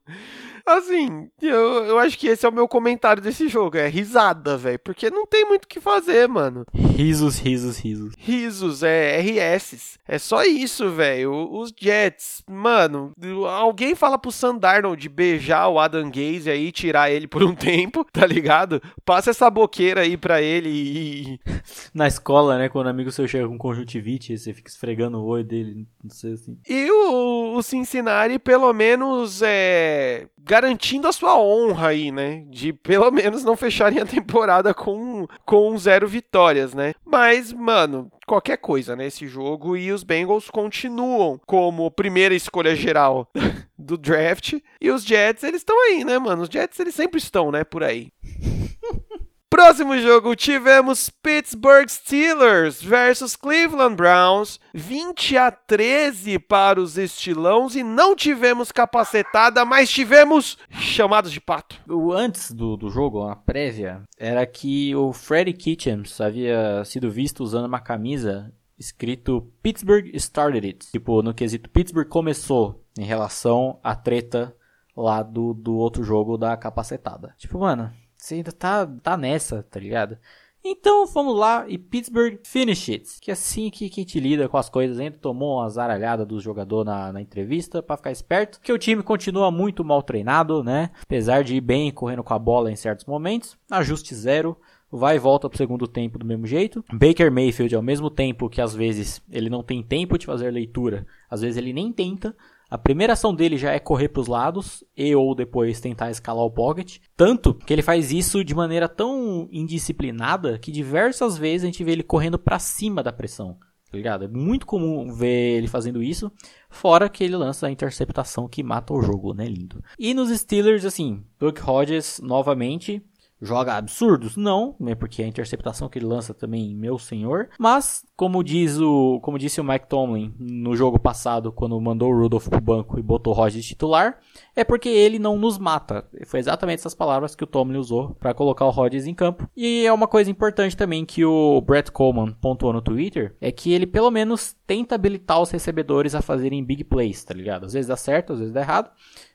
Assim, eu, eu acho que esse é o meu comentário desse jogo. É risada, velho. Porque não tem muito o que fazer, mano. Risos, risos, risos. Risos, é RS. É só isso, velho. Os Jets, mano. Alguém fala pro Sandarnold beijar o Adam Gaze aí, tirar ele por um tempo, tá ligado? Passa essa boqueira aí pra ele e. Na escola, né? Quando o amigo seu chega com conjuntivite, você fica esfregando o olho dele, não sei assim. E o, o Cincinnati, pelo menos, é garantindo a sua honra aí, né? De pelo menos não fecharem a temporada com, com zero vitórias, né? Mas, mano, qualquer coisa nesse né, jogo e os Bengals continuam como primeira escolha geral do draft e os Jets, eles estão aí, né, mano? Os Jets eles sempre estão, né, por aí. Próximo jogo tivemos Pittsburgh Steelers versus Cleveland Browns, 20 a 13 para os estilãos e não tivemos capacetada, mas tivemos chamados de pato. O antes do, do jogo, a prévia, era que o Freddie Kitchens havia sido visto usando uma camisa escrito Pittsburgh started it. Tipo, no quesito Pittsburgh começou em relação à treta lá do, do outro jogo da capacetada. Tipo, mano, você ainda tá, tá nessa, tá ligado? Então vamos lá e Pittsburgh finish it. Que é assim que, que a gente lida com as coisas. Ainda tomou uma zaralhada do jogador na, na entrevista para ficar esperto. Que o time continua muito mal treinado, né? Apesar de ir bem correndo com a bola em certos momentos. Ajuste zero vai e volta pro segundo tempo do mesmo jeito. Baker Mayfield, ao mesmo tempo que às vezes ele não tem tempo de fazer leitura, às vezes ele nem tenta, a primeira ação dele já é correr para os lados e ou depois tentar escalar o pocket. Tanto que ele faz isso de maneira tão indisciplinada que diversas vezes a gente vê ele correndo para cima da pressão. Tá ligado? É muito comum ver ele fazendo isso. Fora que ele lança a interceptação que mata o jogo, né? Lindo. E nos Steelers, assim, Buck Hodges novamente joga absurdos? Não, né, porque a interceptação que ele lança também, meu senhor. Mas, como diz o, como disse o Mike Tomlin no jogo passado, quando mandou o Rudolph pro banco e botou o Rodgers titular, é porque ele não nos mata. Foi exatamente essas palavras que o Tomlin usou para colocar o Rodgers em campo. E é uma coisa importante também que o Brett Coleman pontuou no Twitter, é que ele pelo menos tenta habilitar os recebedores a fazerem big plays, tá ligado? Às vezes dá certo, às vezes dá errado.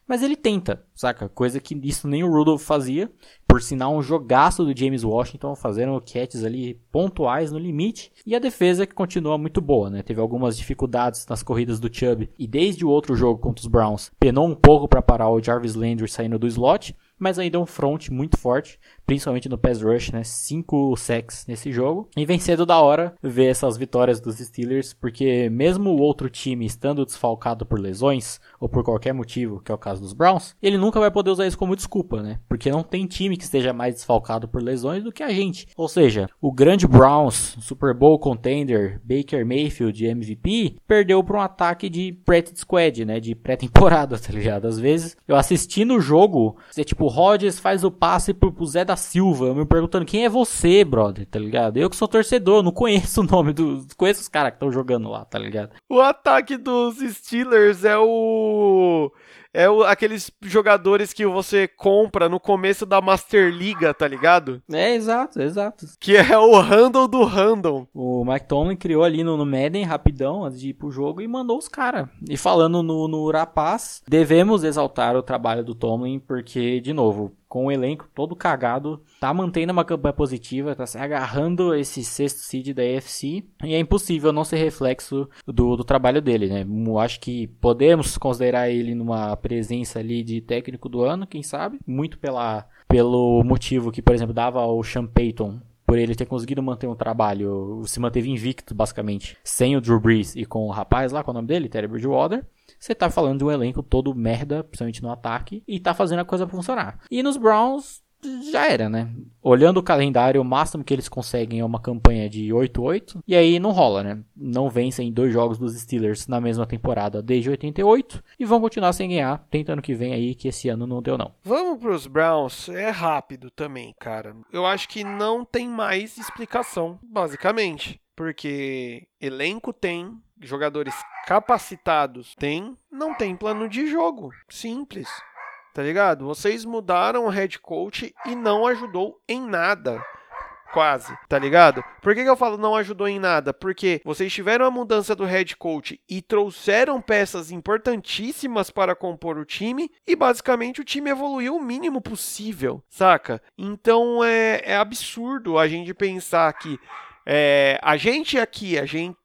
Mas ele tenta, saca? Coisa que isso nem o Rudolph fazia. Por sinal, um jogaço do James Washington, fazendo catches ali pontuais no limite. E a defesa que continua muito boa, né? Teve algumas dificuldades nas corridas do Chubb. E desde o outro jogo contra os Browns, penou um pouco para parar o Jarvis Landry saindo do slot mas ainda é um front muito forte, principalmente no pass rush, né? Cinco sacks nesse jogo. E vem da hora ver essas vitórias dos Steelers, porque mesmo o outro time estando desfalcado por lesões ou por qualquer motivo, que é o caso dos Browns, ele nunca vai poder usar isso como desculpa, né? Porque não tem time que esteja mais desfalcado por lesões do que a gente. Ou seja, o grande Browns, Super Bowl contender, Baker Mayfield MVP, perdeu para um ataque de practice squad, né? De pré-temporada, tá ligado? Às vezes eu assisti no jogo, você tipo o Rodgers faz o passe pro Zé da Silva, me perguntando quem é você, brother, tá ligado? Eu que sou torcedor, não conheço o nome do. Conheço os caras que estão jogando lá, tá ligado? O ataque dos Steelers é o é o, aqueles jogadores que você compra no começo da Master Liga, tá ligado? É, exato, exato. Que é o handle do random. O Mike Tomlin criou ali no, no Madden rapidão antes de ir pro jogo e mandou os caras. E falando no, no Rapaz, devemos exaltar o trabalho do Tomlin porque, de novo, com o elenco todo cagado, tá mantendo uma campanha positiva, tá se agarrando esse sexto seed da AFC, e é impossível não ser reflexo do, do trabalho dele, né? Acho que podemos considerar ele numa presença ali de técnico do ano, quem sabe, muito pela, pelo motivo que, por exemplo, dava ao Sean Payton por ele ter conseguido manter um trabalho, se manteve invicto, basicamente, sem o Drew Brees e com o rapaz lá, qual é o nome dele? Terry Bridgewater. Você tá falando de um elenco todo merda, principalmente no ataque, e tá fazendo a coisa funcionar. E nos Browns, já era, né? Olhando o calendário, o máximo que eles conseguem é uma campanha de 8-8. E aí não rola, né? Não vencem dois jogos dos Steelers na mesma temporada desde 88. E vão continuar sem ganhar, tentando que vem aí, que esse ano não deu não. Vamos pros Browns. É rápido também, cara. Eu acho que não tem mais explicação, basicamente. Porque elenco tem, jogadores capacitados tem, não tem plano de jogo. Simples. Tá ligado? Vocês mudaram o head coach e não ajudou em nada. Quase, tá ligado? Por que, que eu falo não ajudou em nada? Porque vocês tiveram a mudança do head coach e trouxeram peças importantíssimas para compor o time e basicamente o time evoluiu o mínimo possível, saca? Então é, é absurdo a gente pensar que é, a gente aqui, a gente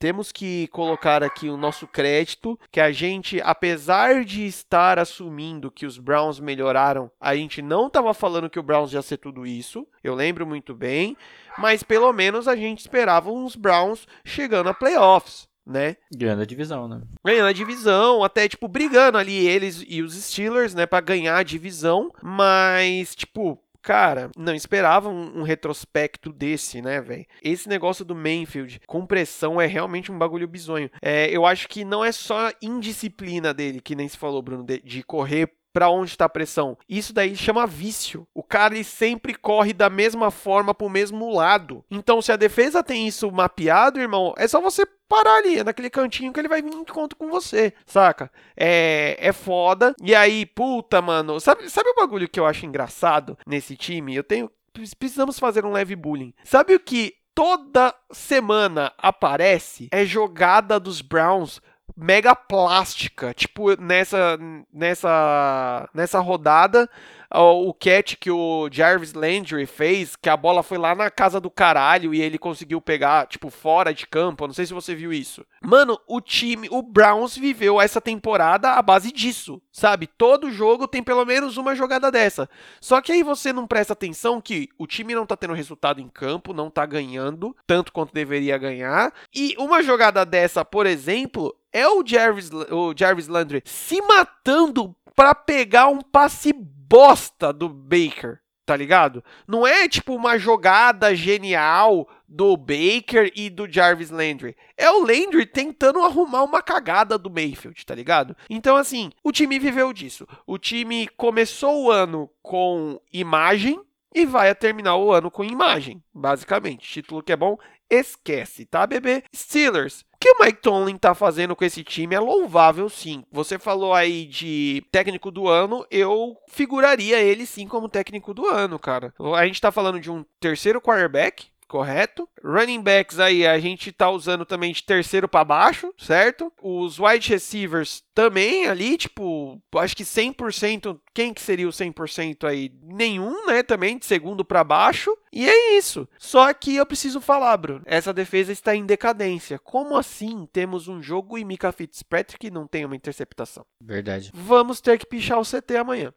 temos que colocar aqui o nosso crédito, que a gente, apesar de estar assumindo que os Browns melhoraram, a gente não estava falando que o Browns ia ser tudo isso, eu lembro muito bem, mas pelo menos a gente esperava uns Browns chegando a playoffs. Né? Ganhando a divisão, né? Ganhando a divisão, até, tipo, brigando ali eles e os Steelers, né, para ganhar a divisão, mas, tipo, Cara, não esperava um, um retrospecto desse, né, velho? Esse negócio do Mayfield com pressão é realmente um bagulho bizonho. É, eu acho que não é só indisciplina dele, que nem se falou, Bruno, de, de correr para onde está a pressão. Isso daí chama vício. O cara sempre corre da mesma forma para o mesmo lado. Então, se a defesa tem isso mapeado, irmão, é só você parar ali, é naquele cantinho que ele vai vir em conta com você, saca? É, é foda. E aí, puta, mano, sabe, sabe o bagulho que eu acho engraçado nesse time? Eu tenho. Precisamos fazer um leve bullying. Sabe o que toda semana aparece? É jogada dos Browns mega plástica. Tipo, nessa, nessa, nessa rodada, o catch que o Jarvis Landry fez, que a bola foi lá na casa do caralho e ele conseguiu pegar, tipo, fora de campo. Não sei se você viu isso. Mano, o time, o Browns viveu essa temporada à base disso, sabe? Todo jogo tem pelo menos uma jogada dessa. Só que aí você não presta atenção que o time não tá tendo resultado em campo, não tá ganhando tanto quanto deveria ganhar. E uma jogada dessa, por exemplo, é o Jarvis, o Jarvis Landry se matando para pegar um passe bosta do Baker, tá ligado? Não é tipo uma jogada genial do Baker e do Jarvis Landry. É o Landry tentando arrumar uma cagada do Mayfield, tá ligado? Então, assim, o time viveu disso. O time começou o ano com imagem e vai terminar o ano com imagem, basicamente. Título que é bom, esquece, tá, bebê? Steelers. Que o Mike Tomlin tá fazendo com esse time é louvável, sim. Você falou aí de técnico do ano, eu figuraria ele sim como técnico do ano, cara. A gente tá falando de um terceiro quarterback, correto? Running backs aí a gente tá usando também de terceiro para baixo, certo? Os wide receivers também ali, tipo, acho que 100%, quem que seria o 100% aí? Nenhum, né, também de segundo para baixo. E é isso. Só que eu preciso falar, Bruno, essa defesa está em decadência. Como assim temos um jogo e Mika Fitzpatrick não tem uma interceptação? Verdade. Vamos ter que pichar o CT amanhã.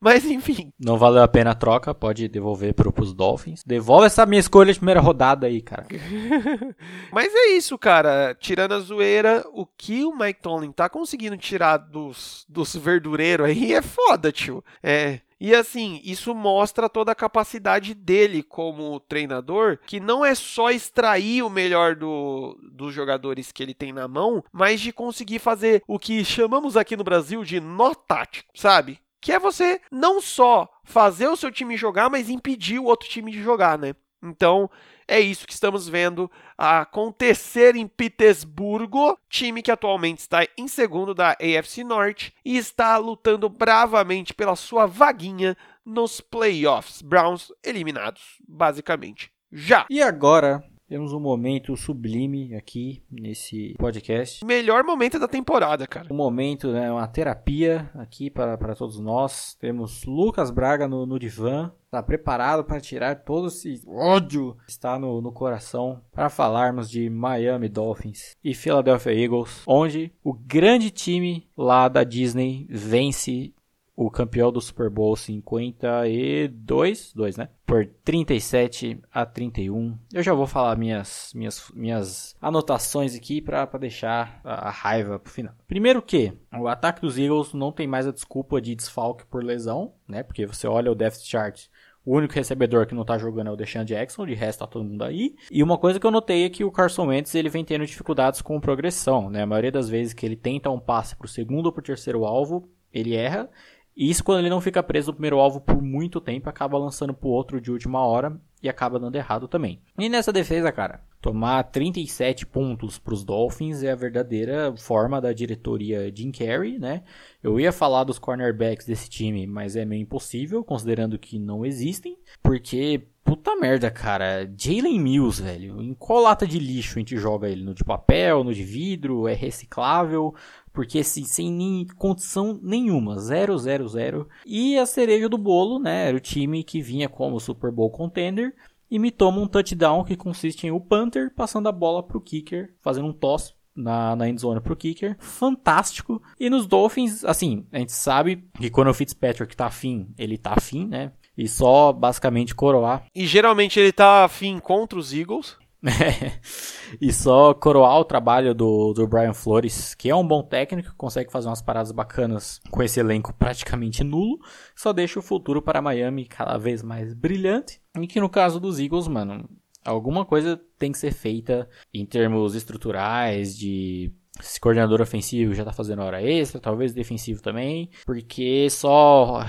Mas enfim. Não valeu a pena a troca, pode devolver pro, pros Dolphins. Devolve essa minha escolha de primeira rodada aí, cara. Mas é isso, cara. Tirando a zoeira, o que o Mike Tomlin tá conseguindo tirar dos, dos verdureiros aí é foda, tio. É, e assim, isso mostra toda a capacidade dele como treinador, que não é só extrair o melhor do, dos jogadores que ele tem na mão, mas de conseguir fazer o que chamamos aqui no Brasil de nó tático, sabe? Que é você não só fazer o seu time jogar, mas impedir o outro time de jogar, né? Então, é isso que estamos vendo acontecer em Petersburgo, time que atualmente está em segundo da AFC Norte e está lutando bravamente pela sua vaguinha nos playoffs. Browns eliminados, basicamente. Já. E agora, temos um momento sublime aqui nesse podcast. Melhor momento da temporada, cara. Um momento, né? Uma terapia aqui para, para todos nós. Temos Lucas Braga no, no divã. Está preparado para tirar todo esse ódio que está no, no coração para falarmos de Miami Dolphins e Philadelphia Eagles, onde o grande time lá da Disney vence o campeão do Super Bowl 52, 2, né? Por 37 a 31. Eu já vou falar minhas minhas minhas anotações aqui para deixar a, a raiva pro final. Primeiro que o ataque dos Eagles não tem mais a desculpa de desfalque por lesão, né? Porque você olha o depth chart, o único recebedor que não tá jogando é o Deshaun Jackson, de resto tá todo mundo aí. E uma coisa que eu notei é que o Carson Wentz ele vem tendo dificuldades com progressão, né? A maioria das vezes que ele tenta um passe pro segundo ou pro terceiro alvo, ele erra. E isso quando ele não fica preso no primeiro alvo por muito tempo, acaba lançando pro outro de última hora e acaba dando errado também. E nessa defesa, cara, tomar 37 pontos pros Dolphins é a verdadeira forma da diretoria Jim Carrey, né? Eu ia falar dos cornerbacks desse time, mas é meio impossível, considerando que não existem, porque Puta merda, cara. Jalen Mills, velho. Em qual lata de lixo a gente joga ele? No de papel, no de vidro? É reciclável? Porque assim, sem nem condição nenhuma. 0, 0, 0. E a cereja do bolo, né? Era o time que vinha como Super Bowl contender. E me toma um touchdown que consiste em o Panther passando a bola pro kicker, fazendo um toss na, na endzone pro kicker. Fantástico. E nos Dolphins, assim, a gente sabe que quando o Fitzpatrick tá afim, ele tá afim, né? e só basicamente coroar. E geralmente ele tá afim contra os Eagles. e só coroar o trabalho do, do Brian Flores, que é um bom técnico, consegue fazer umas paradas bacanas com esse elenco praticamente nulo, só deixa o futuro para Miami cada vez mais brilhante. E que no caso dos Eagles, mano, alguma coisa tem que ser feita em termos estruturais, de esse coordenador ofensivo já tá fazendo hora extra, talvez defensivo também, porque só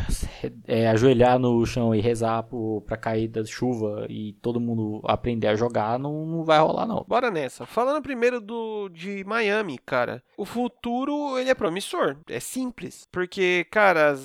é, ajoelhar no chão e rezar pro, pra cair da chuva e todo mundo aprender a jogar não, não vai rolar não. Bora nessa. Falando primeiro do de Miami, cara, o futuro ele é promissor, é simples, porque, cara,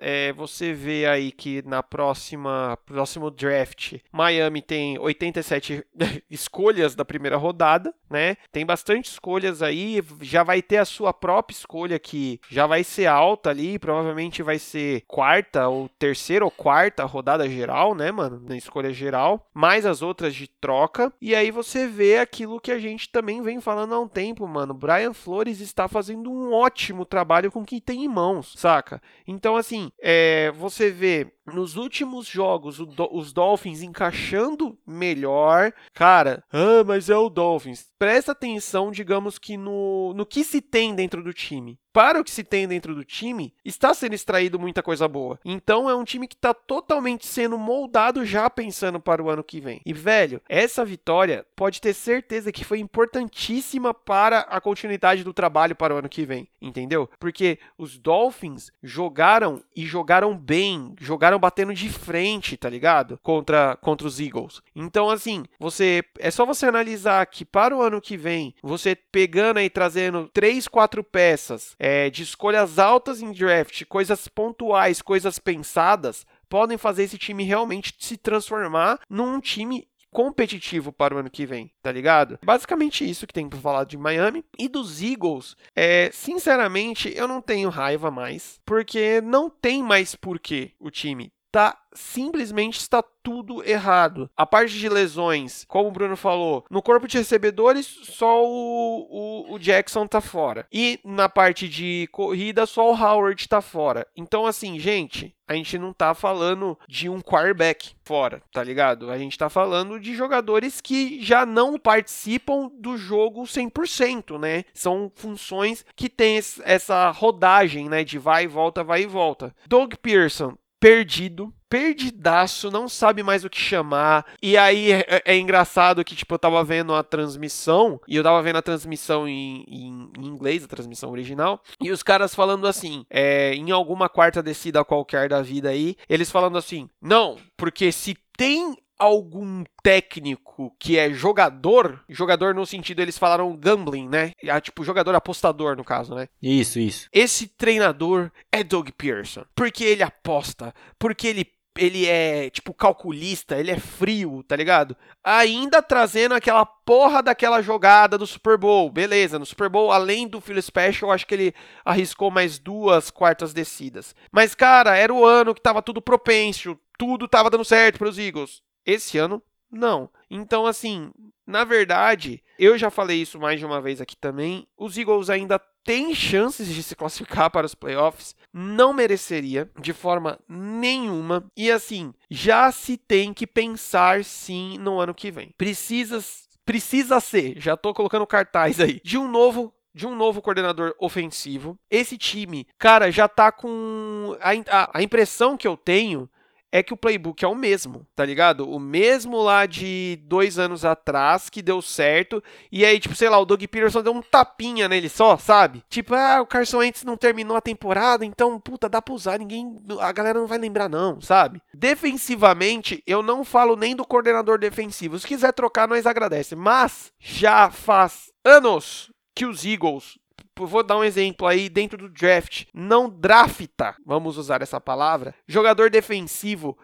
é, você vê aí que na próxima próximo draft, Miami tem 87 escolhas da primeira rodada, né? Tem bastante escolhas aí, já vai ter a sua própria escolha que já vai ser alta ali, provavelmente vai ser quarta ou terceira ou quarta rodada geral, né, mano, na escolha geral, mais as outras de troca. E aí você vê aquilo que a gente também vem falando há um tempo, mano. Brian Flores está fazendo um ótimo trabalho com o que tem em mãos, saca? Então assim, é, você vê nos últimos jogos os Dolphins encaixando melhor. Cara, ah, mas é o Dolphins. Presta atenção, digamos que no, no que se tem dentro do time para o que se tem dentro do time, está sendo extraído muita coisa boa. Então é um time que está totalmente sendo moldado já pensando para o ano que vem. E velho, essa vitória pode ter certeza que foi importantíssima para a continuidade do trabalho para o ano que vem, entendeu? Porque os Dolphins jogaram e jogaram bem, jogaram batendo de frente, tá ligado? Contra contra os Eagles. Então assim, você é só você analisar que para o ano que vem, você pegando aí trazendo três, quatro peças é, de escolhas altas em draft, coisas pontuais, coisas pensadas, podem fazer esse time realmente se transformar num time competitivo para o ano que vem, tá ligado? Basicamente isso que tem para falar de Miami e dos Eagles. É, sinceramente, eu não tenho raiva mais, porque não tem mais porquê o time tá simplesmente está tudo errado. A parte de lesões, como o Bruno falou, no corpo de recebedores só o, o, o, Jackson tá fora. E na parte de corrida só o Howard tá fora. Então assim, gente, a gente não tá falando de um quarterback fora, tá ligado? A gente tá falando de jogadores que já não participam do jogo 100%, né? São funções que tem essa rodagem, né, de vai e volta, vai e volta. Doug Pearson perdido, perdidaço, não sabe mais o que chamar. E aí é, é, é, engraçado que, tipo, eu tava vendo a transmissão, e eu tava vendo a transmissão em, em, em inglês, a transmissão original, e os caras falando assim, é, em alguma quarta descida qualquer da vida aí, eles falando assim, não, porque se tem algum técnico que é jogador, jogador no sentido eles falaram gambling, né? Ah, tipo jogador apostador no caso, né? Isso, isso. Esse treinador é Doug Pearson, porque ele aposta, porque ele ele é, tipo, calculista, ele é frio, tá ligado? Ainda trazendo aquela porra daquela jogada do Super Bowl. Beleza, no Super Bowl, além do Phil Special, acho que ele arriscou mais duas quartas descidas. Mas, cara, era o ano que tava tudo propenso, tudo tava dando certo para os Eagles. Esse ano, não. Então, assim, na verdade, eu já falei isso mais de uma vez aqui também. Os Eagles ainda têm chances de se classificar para os playoffs. Não mereceria de forma nenhuma. E assim, já se tem que pensar sim no ano que vem. Precisa, precisa ser, já tô colocando cartaz aí, de um novo de um novo coordenador ofensivo. Esse time, cara, já tá com. A, a, a impressão que eu tenho é que o playbook é o mesmo, tá ligado? O mesmo lá de dois anos atrás que deu certo. E aí, tipo, sei lá, o Doug Peterson deu um tapinha nele só, sabe? Tipo, ah, o Carson Wentz não terminou a temporada, então, puta, dá pra usar, ninguém. A galera não vai lembrar, não, sabe? Defensivamente, eu não falo nem do coordenador defensivo. Se quiser trocar, nós agradece. Mas já faz anos que os Eagles vou dar um exemplo aí dentro do draft, não drafta, vamos usar essa palavra, jogador defensivo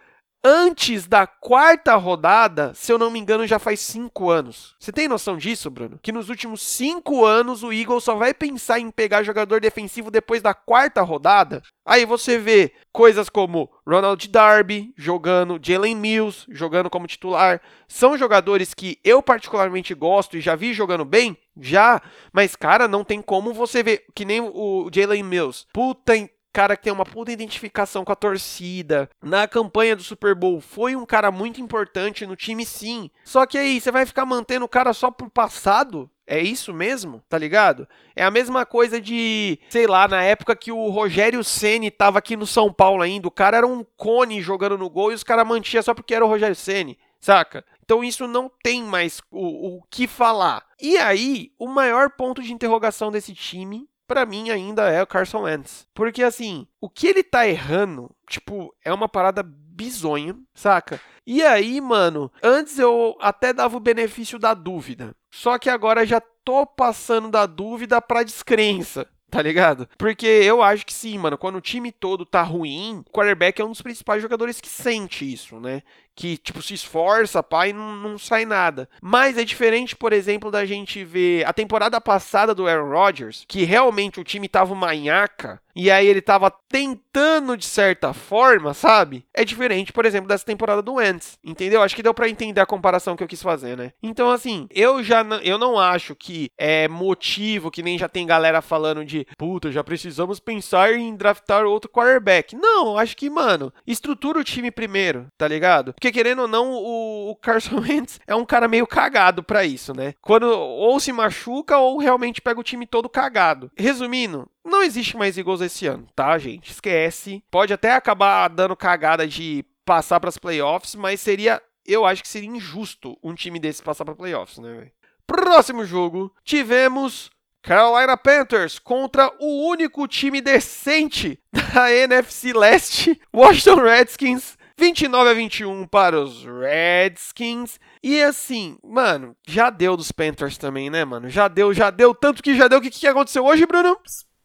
antes da quarta rodada, se eu não me engano, já faz cinco anos. Você tem noção disso, Bruno? Que nos últimos cinco anos o Eagles só vai pensar em pegar jogador defensivo depois da quarta rodada? Aí você vê coisas como Ronald Darby jogando, Jalen Mills jogando como titular. São jogadores que eu particularmente gosto e já vi jogando bem, já, mas cara, não tem como você ver que nem o Jalen Mills. Puta, cara que tem uma puta identificação com a torcida. Na campanha do Super Bowl foi um cara muito importante no time, sim. Só que aí, você vai ficar mantendo o cara só pro passado? É isso mesmo? Tá ligado? É a mesma coisa de, sei lá, na época que o Rogério Ceni tava aqui no São Paulo ainda, o cara era um cone jogando no gol e os caras mantinham só porque era o Rogério Ceni, saca? Então isso não tem mais o, o que falar. E aí, o maior ponto de interrogação desse time para mim ainda é o Carson Wentz. Porque assim, o que ele tá errando, tipo, é uma parada bizonha, saca? E aí, mano, antes eu até dava o benefício da dúvida. Só que agora já tô passando da dúvida pra descrença tá ligado? Porque eu acho que sim, mano, quando o time todo tá ruim, o quarterback é um dos principais jogadores que sente isso, né? Que, tipo, se esforça, pai, não, não sai nada. Mas é diferente, por exemplo, da gente ver a temporada passada do Aaron Rodgers, que realmente o time tava uma nhaca, e aí ele tava tentando de certa forma, sabe? É diferente, por exemplo, dessa temporada do Wentz, entendeu? Acho que deu para entender a comparação que eu quis fazer, né? Então, assim, eu já eu não acho que é motivo que nem já tem galera falando de puta, já precisamos pensar em draftar outro quarterback. Não, acho que, mano, estrutura o time primeiro, tá ligado? Porque querendo ou não, o, o Carson Wentz é um cara meio cagado para isso, né? Quando ou se machuca ou realmente pega o time todo cagado. Resumindo, não existe mais Eagles esse ano, tá, gente? Esquece. Pode até acabar dando cagada de passar para as playoffs, mas seria, eu acho que seria injusto um time desse passar para playoffs, né? Próximo jogo, tivemos Carolina Panthers contra o único time decente da NFC Leste, Washington Redskins. 29 a 21 para os Redskins. E assim, mano, já deu dos Panthers também, né, mano? Já deu, já deu. Tanto que já deu. O que, que aconteceu hoje, Bruno?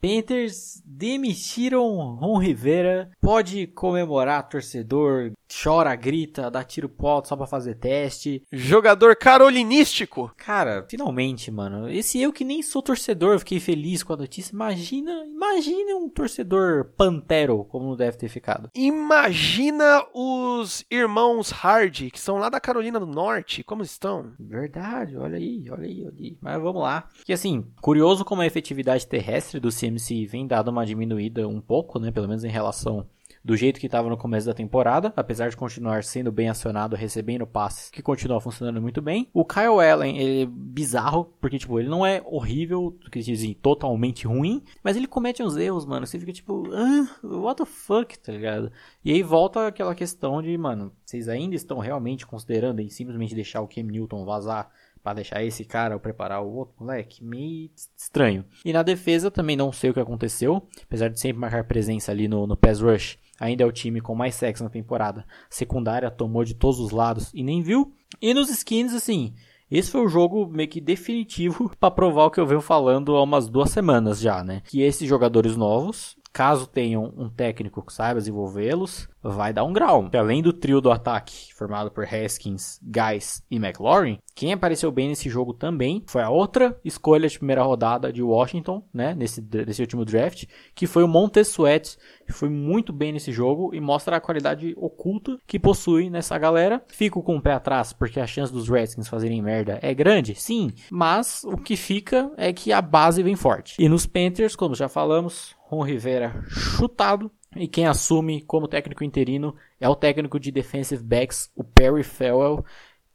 Panthers demitiram Ron Rivera. Pode comemorar, torcedor, chora, grita, dá tiro pro alto só pra fazer teste. Jogador carolinístico. Cara, finalmente, mano. Esse eu que nem sou torcedor, fiquei feliz com a notícia. Imagina, imagina um torcedor pantero, como não deve ter ficado. Imagina os irmãos Hardy, que são lá da Carolina do Norte, como estão? Verdade, olha aí, olha aí, olha aí. Mas vamos lá. Que assim, curioso como a efetividade terrestre do CMC vem dado uma diminuída um pouco, né? Pelo menos em relação do jeito que estava no começo da temporada, apesar de continuar sendo bem acionado, recebendo passes, que continua funcionando muito bem. O Kyle Allen, ele é bizarro, porque, tipo, ele não é horrível, que dizem, totalmente ruim, mas ele comete uns erros, mano. Você fica tipo, ah, what the fuck, tá ligado? E aí volta aquela questão de, mano, vocês ainda estão realmente considerando em simplesmente deixar o Cam Newton vazar para deixar esse cara ou preparar o outro moleque, meio estranho. E na defesa também não sei o que aconteceu, apesar de sempre marcar presença ali no, no pass rush, ainda é o time com mais sexo na temporada. Secundária tomou de todos os lados e nem viu. E nos skins, assim, esse foi o jogo meio que definitivo para provar o que eu venho falando há umas duas semanas já, né? Que esses jogadores novos caso tenham um técnico que saiba desenvolvê-los, vai dar um grau. Além do trio do ataque, formado por Haskins, Guys e McLaurin, quem apareceu bem nesse jogo também foi a outra escolha de primeira rodada de Washington, né, nesse, nesse último draft, que foi o Montez Sweat, que foi muito bem nesse jogo e mostra a qualidade oculta que possui nessa galera. Fico com o pé atrás porque a chance dos Redskins fazerem merda é grande, sim, mas o que fica é que a base vem forte. E nos Panthers, como já falamos, Ron Rivera chutado. E quem assume como técnico interino é o técnico de defensive backs, o Perry Farrell,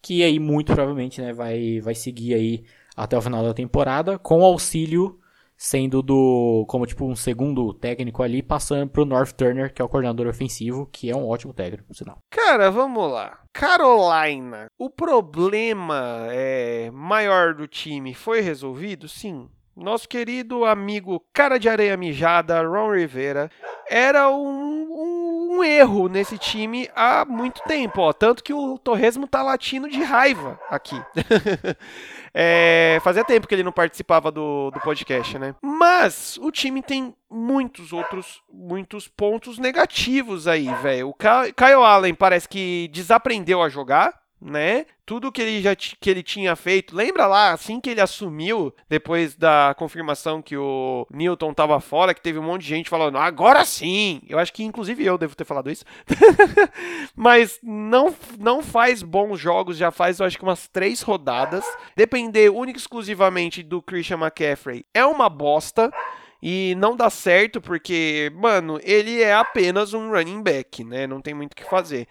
que aí muito provavelmente né, vai, vai seguir aí até o final da temporada, com auxílio sendo do como tipo um segundo técnico ali, passando pro North Turner, que é o coordenador ofensivo, que é um ótimo técnico, por sinal. Cara, vamos lá. Carolina, o problema é, maior do time foi resolvido? Sim nosso querido amigo cara de areia mijada, Ron Rivera, era um, um, um, erro nesse time há muito tempo, ó. Tanto que o Torresmo tá latindo de raiva aqui. é, fazia tempo que ele não participava do, do podcast, né? Mas o time tem muitos outros, muitos pontos negativos aí, velho. O Kyle Allen parece que desaprendeu a jogar né? Tudo que ele já que ele tinha feito, lembra lá, assim que ele assumiu, depois da confirmação que o Newton tava fora, que teve um monte de gente falando, agora sim! Eu acho que inclusive eu devo ter falado isso. Mas não, não faz bons jogos, já faz eu acho que umas três rodadas. Depender única e exclusivamente do Christian McCaffrey é uma bosta. E não dá certo porque, mano, ele é apenas um running back, né? Não tem muito o que fazer.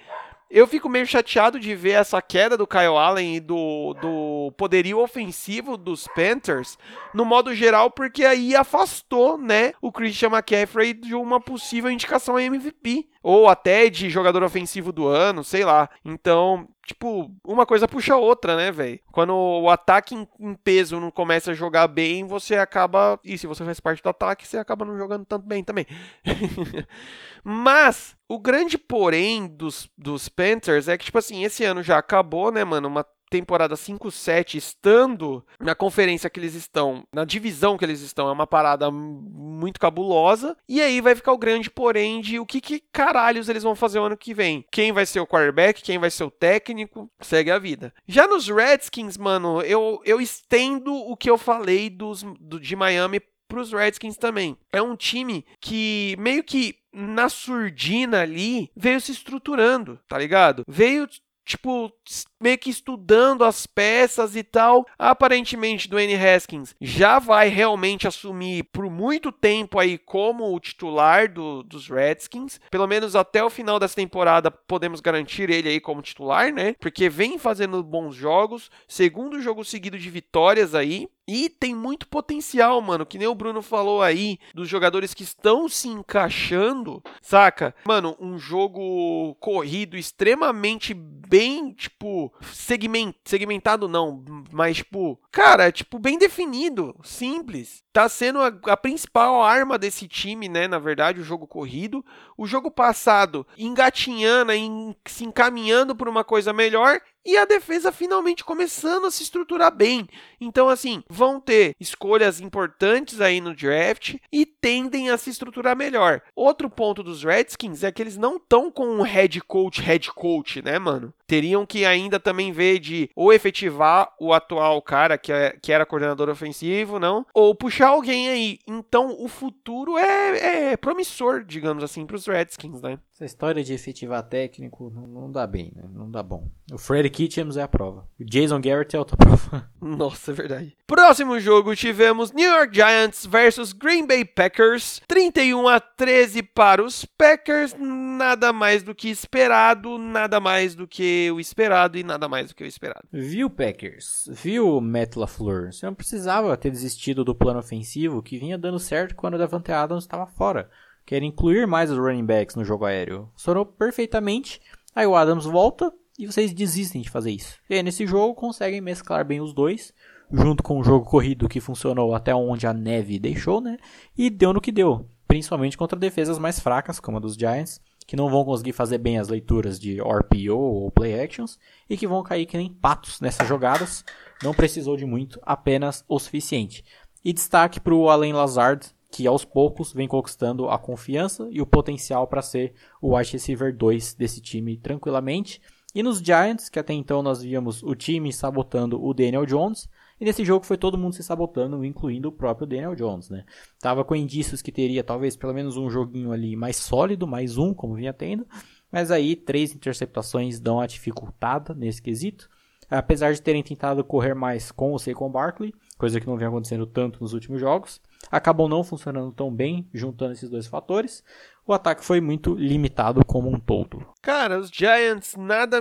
Eu fico meio chateado de ver essa queda do Kyle Allen e do, do poderio ofensivo dos Panthers, no modo geral, porque aí afastou, né, o Christian McCaffrey de uma possível indicação a MVP, ou até de jogador ofensivo do ano, sei lá. Então, tipo, uma coisa puxa a outra, né, velho? Quando o ataque em, peso não começa a jogar bem, você acaba. E se você faz parte do ataque, você acaba não jogando tanto bem também. Mas o grande porém dos, dos Panthers é que, tipo assim, esse ano já acabou, né, mano? Uma temporada 5-7 estando na conferência que eles estão, na divisão que eles estão, é uma parada muito cabulosa. E aí vai ficar o grande porém de o que, que caralhos eles vão fazer o ano que vem. Quem vai ser o quarterback, quem vai ser o técnico, segue a vida. Já nos Redskins, mano, eu, eu estendo o que eu falei dos, do, de Miami pros Redskins também. É um time que meio que na surdina ali veio se estruturando, tá ligado? Veio tipo, meio que estudando as peças e tal. Aparentemente, Dwayne Haskins já vai realmente assumir por muito tempo aí como o titular do, dos Redskins. Pelo menos até o final dessa temporada podemos garantir ele aí como titular, né? Porque vem fazendo bons jogos. Segundo jogo seguido de vitórias aí. E tem muito potencial, mano. Que nem o Bruno falou aí, dos jogadores que estão se encaixando, saca? Mano, um jogo corrido extremamente bem, tipo, segment, segmentado não, mas, tipo, cara, tipo, bem definido, simples. Tá sendo a, a principal arma desse time, né? Na verdade, o jogo corrido. O jogo passado, engatinhando, em, se encaminhando por uma coisa melhor e a defesa finalmente começando a se estruturar bem. Então, assim, vão ter escolhas importantes aí no draft e tendem a se estruturar melhor. Outro ponto dos Redskins é que eles não estão com um head coach, head coach, né, mano? Teriam que ainda também ver de ou efetivar o atual cara que, é, que era coordenador ofensivo, não, ou puxar alguém aí. Então, o futuro é, é promissor, digamos assim, para os Redskins, né? Essa história de efetivar técnico não, não, dá bem, né? Não dá bom. O Freddy Kitchens é a prova. O Jason Garrett é outra prova. Nossa, é verdade. Próximo jogo tivemos New York Giants versus Green Bay Packers. 31 a 13 para os Packers. Nada mais do que esperado, nada mais do que o esperado e nada mais do que o esperado. Viu, Packers? Viu, Matt LaFleur? Você não precisava ter desistido do plano ofensivo que vinha dando certo quando o Davante Adams estava fora quer incluir mais os running backs no jogo aéreo. Funcionou perfeitamente. Aí o Adams volta e vocês desistem de fazer isso. E aí nesse jogo conseguem mesclar bem os dois, junto com o jogo corrido que funcionou até onde a neve deixou, né? E deu no que deu, principalmente contra defesas mais fracas, como a dos Giants, que não vão conseguir fazer bem as leituras de RPO ou play actions e que vão cair que nem patos nessas jogadas. Não precisou de muito, apenas o suficiente. E destaque para o Allen Lazard, que aos poucos vem conquistando a confiança e o potencial para ser o wide receiver 2 desse time tranquilamente. E nos Giants, que até então nós víamos o time sabotando o Daniel Jones, e nesse jogo foi todo mundo se sabotando, incluindo o próprio Daniel Jones, né? Tava com indícios que teria talvez pelo menos um joguinho ali mais sólido, mais um, como vinha tendo, mas aí três interceptações dão a dificultada nesse quesito. Apesar de terem tentado correr mais com o Saquon Barkley, coisa que não vem acontecendo tanto nos últimos jogos, acabam não funcionando tão bem juntando esses dois fatores. O ataque foi muito limitado como um todo. Cara, os Giants nada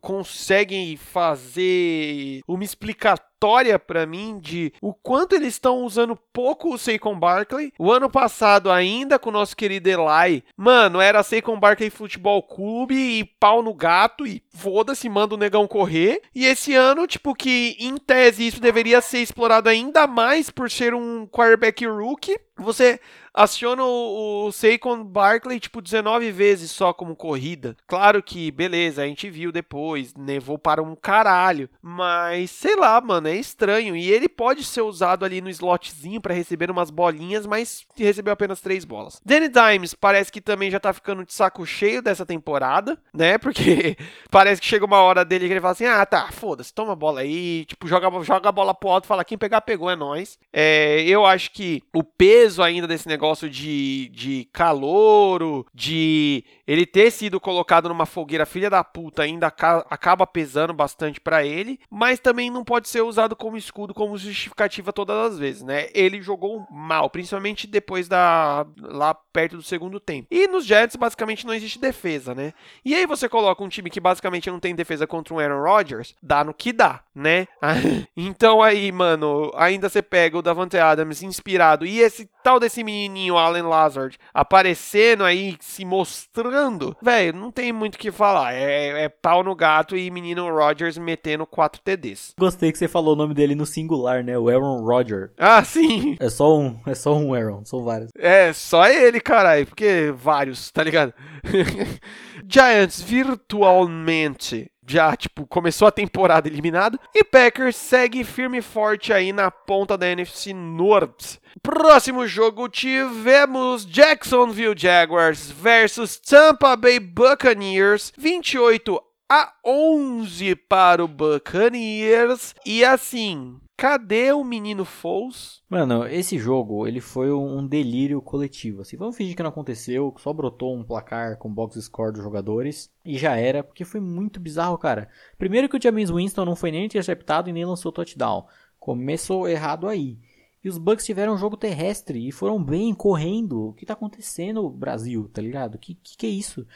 conseguem fazer uma explicatória para mim de o quanto eles estão usando pouco o Saquon Barkley. O ano passado, ainda com o nosso querido Eli, mano, era Saquon Barkley Futebol Clube e pau no gato e foda-se, manda o negão correr. E esse ano, tipo, que em tese isso deveria ser explorado ainda mais por ser um quarterback rookie. Você aciona o, o Saquon Barkley, tipo, 19 vezes só como corrida. Claro que, beleza, a gente viu depois, nevou para um caralho. Mas, sei lá, mano, é estranho. E ele pode ser usado ali no slotzinho para receber umas bolinhas, mas recebeu apenas três bolas. Danny Dimes parece que também já tá ficando de saco cheio dessa temporada, né? Porque parece que chega uma hora dele que ele fala assim: ah, tá, foda-se, toma a bola aí. Tipo, joga, joga a bola pro alto, fala: quem pegar, pegou, é nós. É, eu acho que o peso ainda desse negócio negócio de, de calouro, de ele ter sido colocado numa fogueira filha da puta ainda acaba pesando bastante para ele, mas também não pode ser usado como escudo, como justificativa todas as vezes, né? Ele jogou mal, principalmente depois da lá perto do segundo tempo. E nos Jets basicamente não existe defesa, né? E aí você coloca um time que basicamente não tem defesa contra um Aaron Rodgers, dá no que dá, né? então aí, mano, ainda você pega o Davante Adams inspirado e esse tal desse menininho Allen Lazard aparecendo aí, se mostrando velho, não tem muito o que falar. É, é, pau no gato e menino Rogers metendo 4 TDs. Gostei que você falou o nome dele no singular, né? O Aaron Rodgers. Ah, sim. É só um, é só um Aaron, são vários. É, só ele, caralho, porque vários, tá ligado? Giants virtualmente já, tipo, começou a temporada eliminado. E Packers segue firme e forte aí na ponta da NFC North. Próximo jogo tivemos Jacksonville Jaguars versus Tampa Bay Buccaneers, 28 a 11 para o Buccaneers. E assim, cadê o menino Foles? Mano, esse jogo, ele foi um delírio coletivo, assim, vamos fingir que não aconteceu, só brotou um placar com box score dos jogadores e já era, porque foi muito bizarro, cara. Primeiro que o James Winston não foi nem interceptado e nem lançou touchdown. Começou errado aí. E os Bucks tiveram um jogo terrestre e foram bem correndo. O que tá acontecendo, Brasil, tá ligado? Que que, que é isso?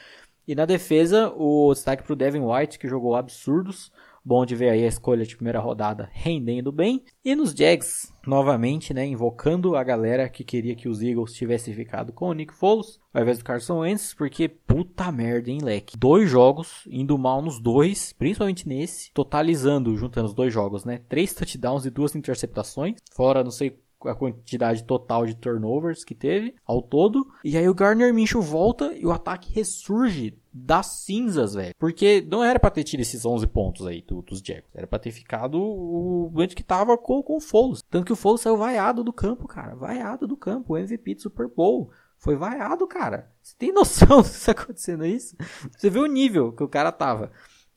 E na defesa, o destaque pro Devin White, que jogou absurdos. Bom de ver aí a escolha de primeira rodada rendendo bem. E nos Jags, novamente, né, invocando a galera que queria que os Eagles tivessem ficado com o Nick Foles, ao invés do Carson Wentz, porque puta merda, hein, leque. Dois jogos, indo mal nos dois, principalmente nesse, totalizando, juntando os dois jogos, né, três touchdowns e duas interceptações, fora não sei a quantidade total de turnovers que teve ao todo. E aí o Garner Minshew volta e o ataque ressurge das cinzas, velho. Porque não era pra ter tido esses 11 pontos aí do, dos Jaguars. Era pra ter ficado o antes que tava com, com o Foles. Tanto que o Foles saiu vaiado do campo, cara. Vaiado do campo. O MVP do Super Bowl. Foi vaiado, cara. Você tem noção se tá acontecendo isso? Você vê o nível que o cara tava.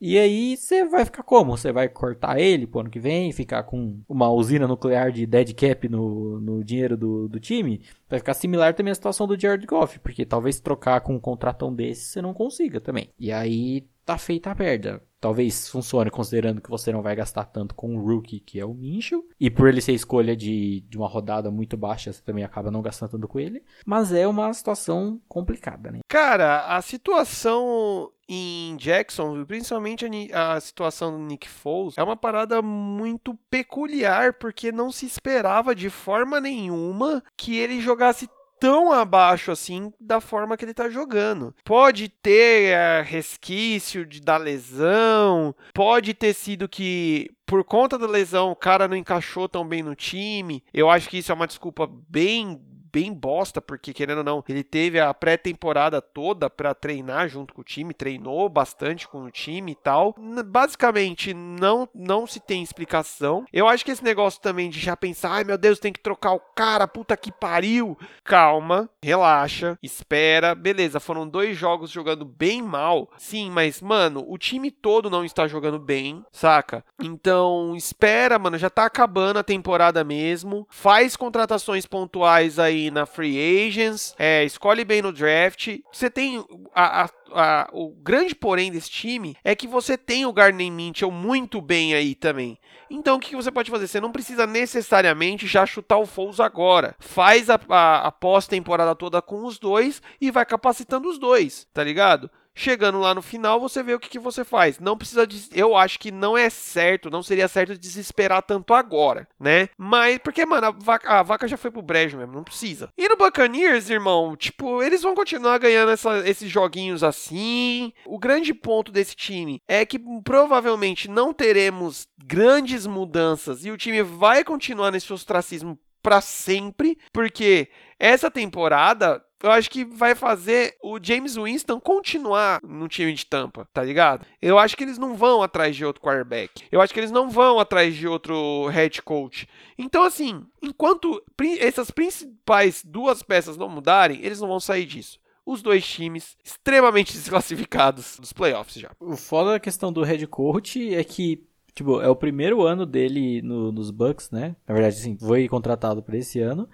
E aí você vai ficar como? Você vai cortar ele pro ano que vem, ficar com uma usina nuclear de dead cap no, no dinheiro do, do time? Vai ficar similar também à situação do Jared Goff, porque talvez trocar com um contratão desse você não consiga também. E aí tá feita a perda. Talvez funcione considerando que você não vai gastar tanto com o rookie, que é o Minshew. E por ele ser escolha de, de uma rodada muito baixa, você também acaba não gastando tanto com ele. Mas é uma situação complicada, né? Cara, a situação em Jackson, principalmente a, a, situação do Nick Foles, é uma parada muito peculiar, porque não se esperava de forma nenhuma que ele jogasse tão abaixo assim da forma que ele tá jogando. Pode ter é, resquício de, da lesão, pode ter sido que por conta da lesão o cara não encaixou tão bem no time. Eu acho que isso é uma desculpa bem bem bosta, porque querendo ou não, ele teve a pré-temporada toda para treinar junto com o time, treinou bastante com o time e tal. Basicamente, não não se tem explicação. Eu acho que esse negócio também de já pensar, ai meu Deus, tem que trocar o cara, puta que pariu. Calma, relaxa, espera. Beleza, foram dois jogos jogando bem mal. Sim, mas mano, o time todo não está jogando bem, saca? Então, espera, mano, já tá acabando a temporada mesmo. Faz contratações pontuais aí na free agents, é, escolhe bem no draft. Você tem a, a, a, o grande porém desse time é que você tem o Gardner Mitchell muito bem aí também. Então o que você pode fazer? Você não precisa necessariamente já chutar o Foles agora. Faz a, a, a pós-temporada toda com os dois e vai capacitando os dois, tá ligado? Chegando lá no final, você vê o que, que você faz. Não precisa de. Eu acho que não é certo, não seria certo desesperar tanto agora, né? Mas, porque, mano, a vaca, a vaca já foi pro brejo mesmo, não precisa. E no Buccaneers, irmão, tipo, eles vão continuar ganhando essa, esses joguinhos assim. O grande ponto desse time é que provavelmente não teremos grandes mudanças e o time vai continuar nesse ostracismo para sempre, porque essa temporada eu acho que vai fazer o James Winston continuar no time de Tampa, tá ligado? Eu acho que eles não vão atrás de outro quarterback. Eu acho que eles não vão atrás de outro head coach. Então, assim, enquanto essas principais duas peças não mudarem, eles não vão sair disso os dois times extremamente desclassificados dos playoffs já. O foda da questão do head coach é que, tipo, é o primeiro ano dele no, nos Bucks, né? Na verdade, assim, foi contratado para esse ano.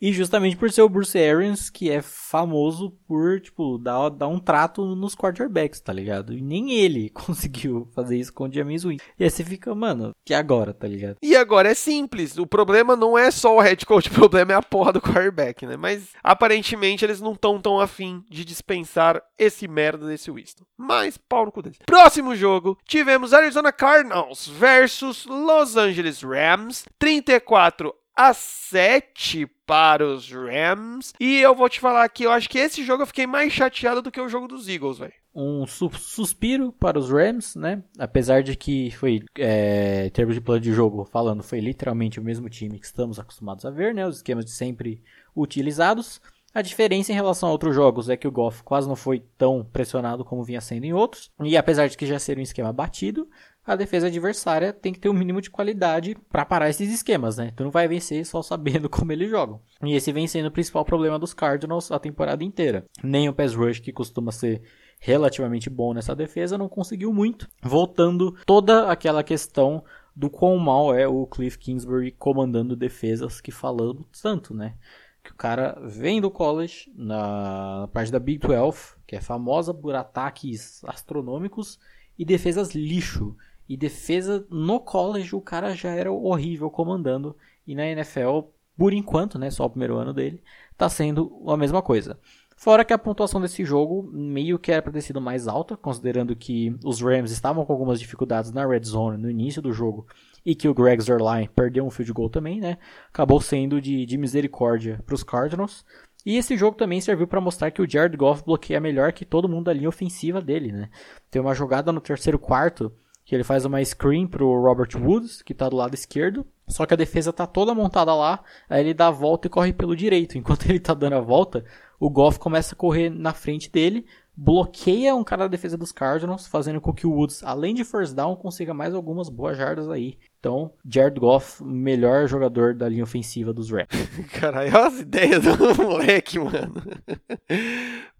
E justamente por ser o Bruce Arians, que é famoso por, tipo, dar, dar um trato nos quarterbacks, tá ligado? E nem ele conseguiu fazer isso com o James Winston. E aí você fica, mano, que agora, tá ligado? E agora é simples. O problema não é só o head coach, o problema é a porra do quarterback, né? Mas aparentemente eles não estão tão afim de dispensar esse merda desse Winston. Mas, pau no cu deles. Próximo jogo, tivemos Arizona Cardinals versus Los Angeles Rams. 34 a 7 para os Rams. E eu vou te falar que eu acho que esse jogo eu fiquei mais chateado do que o jogo dos Eagles, velho. Um su suspiro para os Rams, né? Apesar de que foi, é, em termos de plano de jogo, falando, foi literalmente o mesmo time que estamos acostumados a ver, né? Os esquemas de sempre utilizados. A diferença em relação a outros jogos é que o Goff quase não foi tão pressionado como vinha sendo em outros. E apesar de que já ser um esquema batido, a defesa adversária tem que ter um mínimo de qualidade para parar esses esquemas, né? Tu não vai vencer só sabendo como eles jogam. E esse vem sendo o principal problema dos Cardinals a temporada inteira. Nem o pass rush, que costuma ser relativamente bom nessa defesa, não conseguiu muito. Voltando toda aquela questão do quão mal é o Cliff Kingsbury comandando defesas que falamos tanto, né? Que o cara vem do college na parte da Big 12, que é famosa por ataques astronômicos e defesas lixo. E defesa no college o cara já era horrível comandando. E na NFL, por enquanto, né, só o primeiro ano dele, tá sendo a mesma coisa. Fora que a pontuação desse jogo meio que era para ter sido mais alta, considerando que os Rams estavam com algumas dificuldades na red zone no início do jogo e que o Greg Zerline perdeu um field goal também, né? Acabou sendo de, de misericórdia para os Cardinals. E esse jogo também serviu para mostrar que o Jared Goff bloqueia melhor que todo mundo da linha ofensiva dele, né? Tem uma jogada no terceiro quarto que ele faz uma screen pro Robert Woods, que tá do lado esquerdo, só que a defesa tá toda montada lá, aí ele dá a volta e corre pelo direito. Enquanto ele tá dando a volta, o Goff começa a correr na frente dele, bloqueia um cara da defesa dos Cardinals, fazendo com que o Woods, além de first down, consiga mais algumas boas jardas aí. Então, Jared Goff, melhor jogador da linha ofensiva dos Rams. Caralho, olha as ideias do moleque, mano.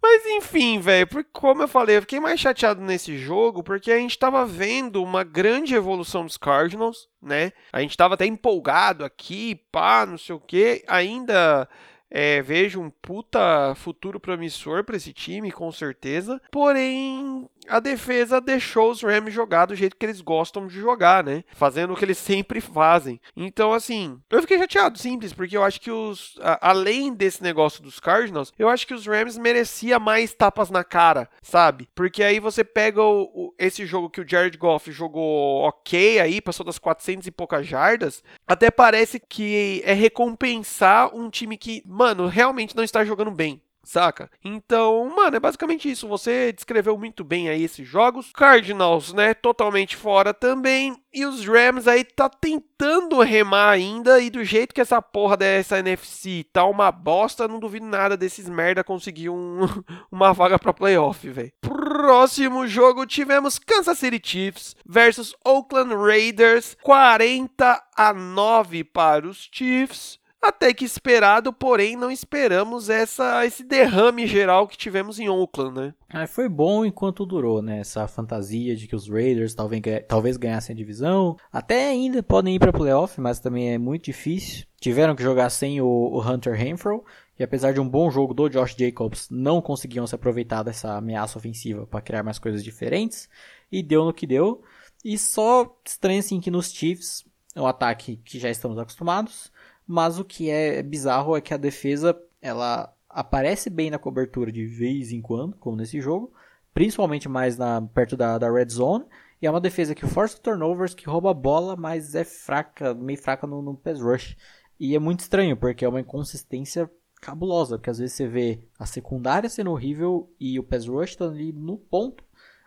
Mas enfim, velho, como eu falei, eu fiquei mais chateado nesse jogo porque a gente tava vendo uma grande evolução dos Cardinals, né? A gente tava até empolgado aqui, pá, não sei o que. Ainda é, vejo um puta futuro promissor para esse time, com certeza. Porém, a defesa deixou os Rams jogar do jeito que eles gostam de jogar, né? Fazendo o que eles sempre fazem. Então, assim, eu fiquei chateado, simples, porque eu acho que os. A, além desse negócio dos Cardinals, eu acho que os Rams merecia mais tapas na cara, sabe? Porque aí você pega o, o, esse jogo que o Jared Goff jogou ok aí, passou das 400 e poucas jardas, até parece que é recompensar um time que, mano, realmente não está jogando bem saca? Então, mano, é basicamente isso. Você descreveu muito bem aí esses jogos. Cardinals, né, totalmente fora também. E os Rams aí tá tentando remar ainda. E do jeito que essa porra dessa NFC tá uma bosta, não duvido nada desses merda conseguir um, uma vaga pra playoff, velho. Próximo jogo tivemos Kansas City Chiefs versus Oakland Raiders. 40 a 9 para os Chiefs. Até que esperado, porém não esperamos essa, esse derrame geral que tivemos em Oakland, né? Ah, foi bom enquanto durou, né? Essa fantasia de que os Raiders talvez, talvez ganhassem a divisão. Até ainda podem ir para playoff, mas também é muito difícil. Tiveram que jogar sem o, o Hunter Renfro. E apesar de um bom jogo do Josh Jacobs, não conseguiam se aproveitar dessa ameaça ofensiva para criar mais coisas diferentes. E deu no que deu. E só estranho assim que nos Chiefs, é um ataque que já estamos acostumados, mas o que é bizarro é que a defesa ela aparece bem na cobertura de vez em quando, como nesse jogo, principalmente mais na, perto da, da red zone. E é uma defesa que força turnovers, que rouba a bola, mas é fraca, meio fraca no, no pass rush. E é muito estranho, porque é uma inconsistência cabulosa, porque às vezes você vê a secundária sendo horrível e o pass rush estando ali no ponto,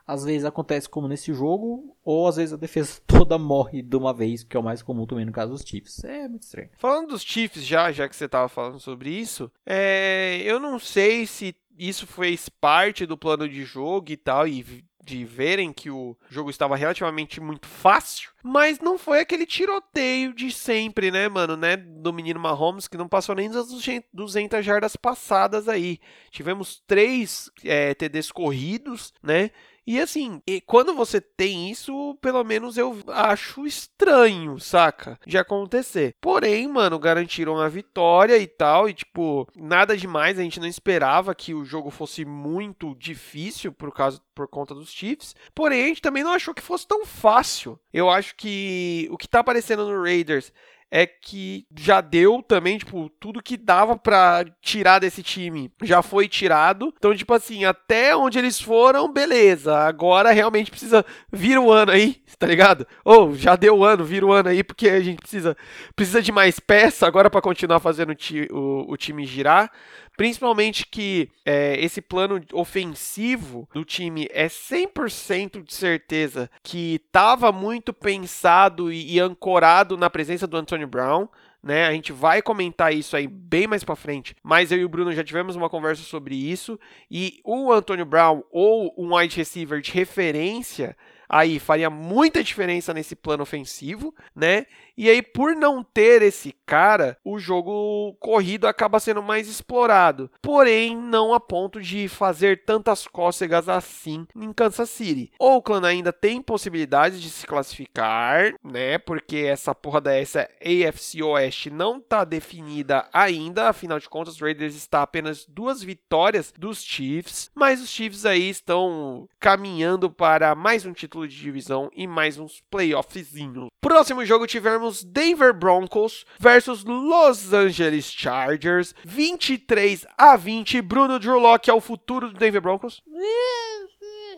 às vezes acontece como nesse jogo, ou às vezes a defesa toda morre de uma vez, que é o mais comum também no caso dos Chiefs. É muito estranho. Falando dos Chiefs já, já que você estava falando sobre isso, é... eu não sei se isso fez parte do plano de jogo e tal, e de verem que o jogo estava relativamente muito fácil, mas não foi aquele tiroteio de sempre, né, mano, né, do menino Mahomes, que não passou nem das 200 jardas passadas aí. Tivemos três é, TDs corridos, né, e assim, e quando você tem isso, pelo menos eu acho estranho, saca? De acontecer. Porém, mano, garantiram a vitória e tal. E, tipo, nada demais. A gente não esperava que o jogo fosse muito difícil por causa por conta dos Chiefs. Porém, a gente também não achou que fosse tão fácil. Eu acho que o que tá aparecendo no Raiders é que já deu também, tipo, tudo que dava para tirar desse time já foi tirado. Então, tipo assim, até onde eles foram, beleza. Agora realmente precisa vir o ano aí, tá ligado? Ou oh, já deu o ano, vira o ano aí, porque a gente precisa, precisa de mais peça agora para continuar fazendo o, o time girar. Principalmente que é, esse plano ofensivo do time é 100% de certeza que estava muito pensado e, e, ancorado na presença do Antonio Brown. né? A gente vai comentar isso aí bem mais para frente, mas eu e o Bruno já tivemos uma conversa sobre isso e o Antônio Brown ou um wide receiver de referência aí faria muita diferença nesse plano ofensivo, né? E aí, por não ter esse cara, o jogo corrido acaba sendo mais explorado. Porém, não a ponto de fazer tantas cócegas assim em Kansas City. Oakland ainda tem possibilidades de se classificar, né? Porque essa porra dessa AFC Oeste não tá definida ainda. Afinal de contas, Raiders está apenas duas vitórias dos Chiefs. Mas os Chiefs aí estão caminhando para mais um título de divisão e mais uns playoffzinhos. Próximo jogo tivemos Denver Broncos versus Los Angeles Chargers, 23 a 20. Bruno Drew Locke é o futuro do Denver Broncos?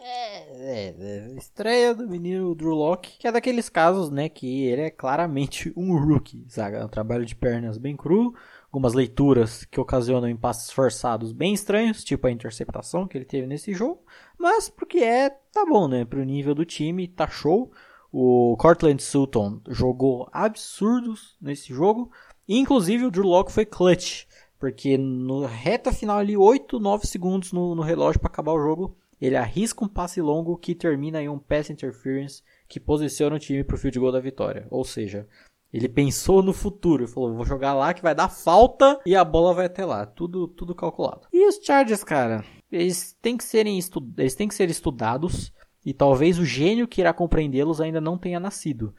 É, é, é, estreia do menino Drew Locke, que é daqueles casos, né, que ele é claramente um rookie, sabe? É um trabalho de pernas bem cru, algumas leituras que ocasionam impasses forçados bem estranhos, tipo a interceptação que ele teve nesse jogo, mas porque é, tá bom, né, pro nível do time, tá show. O Cortland Sutton jogou absurdos nesse jogo. Inclusive o Drew Locke foi clutch. Porque no reta final ali, 8, 9 segundos no, no relógio para acabar o jogo, ele arrisca um passe longo que termina em um pass interference que posiciona o time para o field goal da vitória. Ou seja, ele pensou no futuro, falou, vou jogar lá que vai dar falta e a bola vai até lá, tudo tudo calculado. E os Chargers, cara, eles têm que serem eles têm que ser estudados e talvez o gênio que irá compreendê-los ainda não tenha nascido.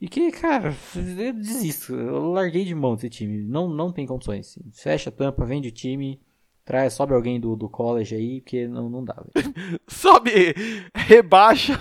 E que, cara, eu desisto. Eu larguei de mão desse time. Não, não tem condições. Fecha a tampa, vende o time. Traz, sobe alguém do, do college aí, porque não, não dá. sobe, rebaixa,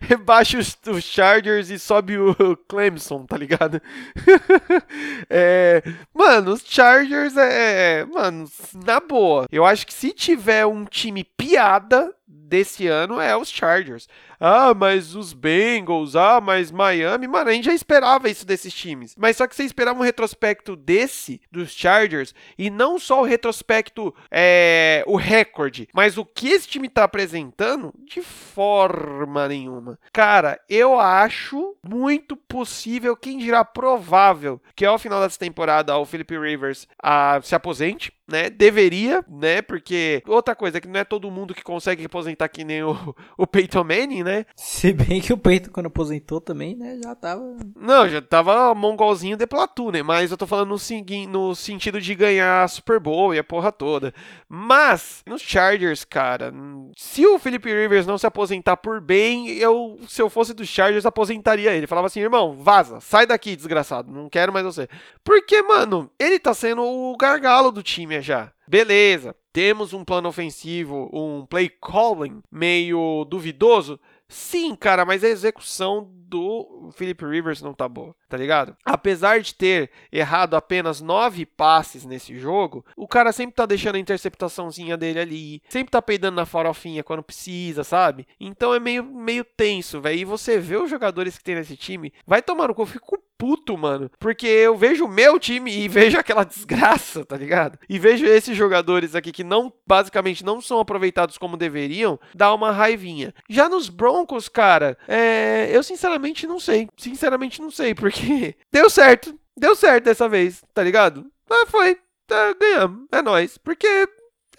rebaixa os, os, Chargers e sobe o Clemson, tá ligado? é, mano, os Chargers é. Mano, na boa. Eu acho que se tiver um time piada, desse ano é os Chargers. Ah, mas os Bengals, ah, mas Miami, mano, a gente já esperava isso desses times. Mas só que você esperava um retrospecto desse, dos Chargers, e não só o retrospecto, é, o recorde, mas o que esse time tá apresentando, de forma nenhuma. Cara, eu acho muito possível, quem dirá provável, que ao final dessa temporada o Philip Rivers ah, se aposente né? Deveria, né? Porque outra coisa, que não é todo mundo que consegue aposentar que nem o, o Peyton Manning, né? Se bem que o Peyton, quando aposentou também, né? Já tava. Não, já tava mongolzinho de platô, né? Mas eu tô falando no, no sentido de ganhar Super Bowl e a porra toda. Mas, nos Chargers, cara, se o Felipe Rivers não se aposentar por bem, eu, se eu fosse dos Chargers, aposentaria ele. Falava assim, irmão, vaza, sai daqui, desgraçado, não quero mais você. Porque, mano, ele tá sendo o gargalo do time já. Beleza, temos um plano ofensivo, um play calling meio duvidoso. Sim, cara, mas a execução do Philip Rivers não tá boa, tá ligado? Apesar de ter errado apenas nove passes nesse jogo, o cara sempre tá deixando a interceptaçãozinha dele ali, sempre tá peidando na farofinha quando precisa, sabe? Então é meio, meio tenso, velho. E você vê os jogadores que tem nesse time, vai tomar no cu, eu fico puto, mano. Porque eu vejo o meu time e vejo aquela desgraça, tá ligado? E vejo esses jogadores aqui que não, basicamente, não são aproveitados como deveriam, dá uma raivinha. Já nos Broncos, cara, é, eu sinceramente não sei. Sinceramente não sei, porque deu certo. Deu certo dessa vez, tá ligado? Ah, foi. Tá, ganhamos. É nóis. Porque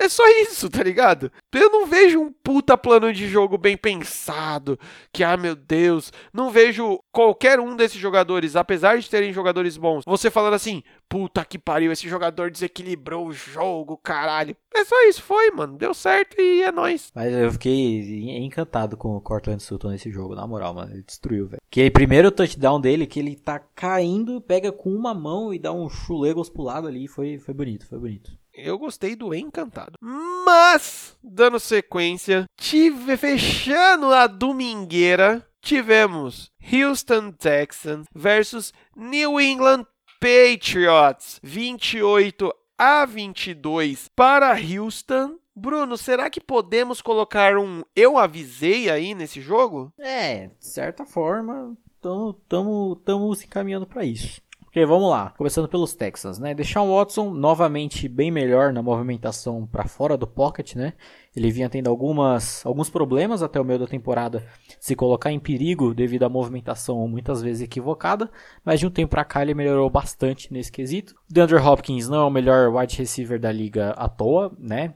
é só isso, tá ligado? Eu não vejo um puta plano de jogo bem pensado, que, ah, meu Deus, não vejo qualquer um desses jogadores, apesar de terem jogadores bons, você falando assim, puta que pariu, esse jogador desequilibrou o jogo, caralho. É só isso, foi, mano, deu certo e é nóis. Mas eu fiquei encantado com o Cortland Sutton nesse jogo, na moral, mano, ele destruiu, velho. Que aí, primeiro touchdown dele, que ele tá caindo, pega com uma mão e dá um chulegos pro lado ali, foi, foi bonito, foi bonito eu gostei do Encantado. Mas, dando sequência, tive fechando a domingueira, tivemos Houston Texans versus New England Patriots, 28 a 22 para Houston. Bruno, será que podemos colocar um eu avisei aí nesse jogo? É, de certa forma, estamos se encaminhando para isso. Vamos lá. Começando pelos Texans, né? Deshaun Watson novamente bem melhor na movimentação para fora do pocket, né? Ele vinha tendo algumas, alguns problemas até o meio da temporada se colocar em perigo devido à movimentação muitas vezes equivocada, mas de um tempo para cá ele melhorou bastante nesse quesito. O DeAndre Hopkins não é o melhor wide receiver da liga à toa, né?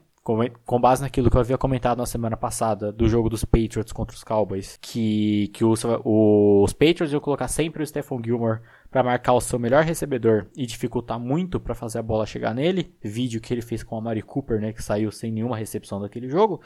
com base naquilo que eu havia comentado na semana passada do jogo dos Patriots contra os Cowboys, que, que os, os Patriots iam colocar sempre o Stephon Gilmore para marcar o seu melhor recebedor e dificultar muito para fazer a bola chegar nele, vídeo que ele fez com a Mari Cooper, né, que saiu sem nenhuma recepção daquele jogo.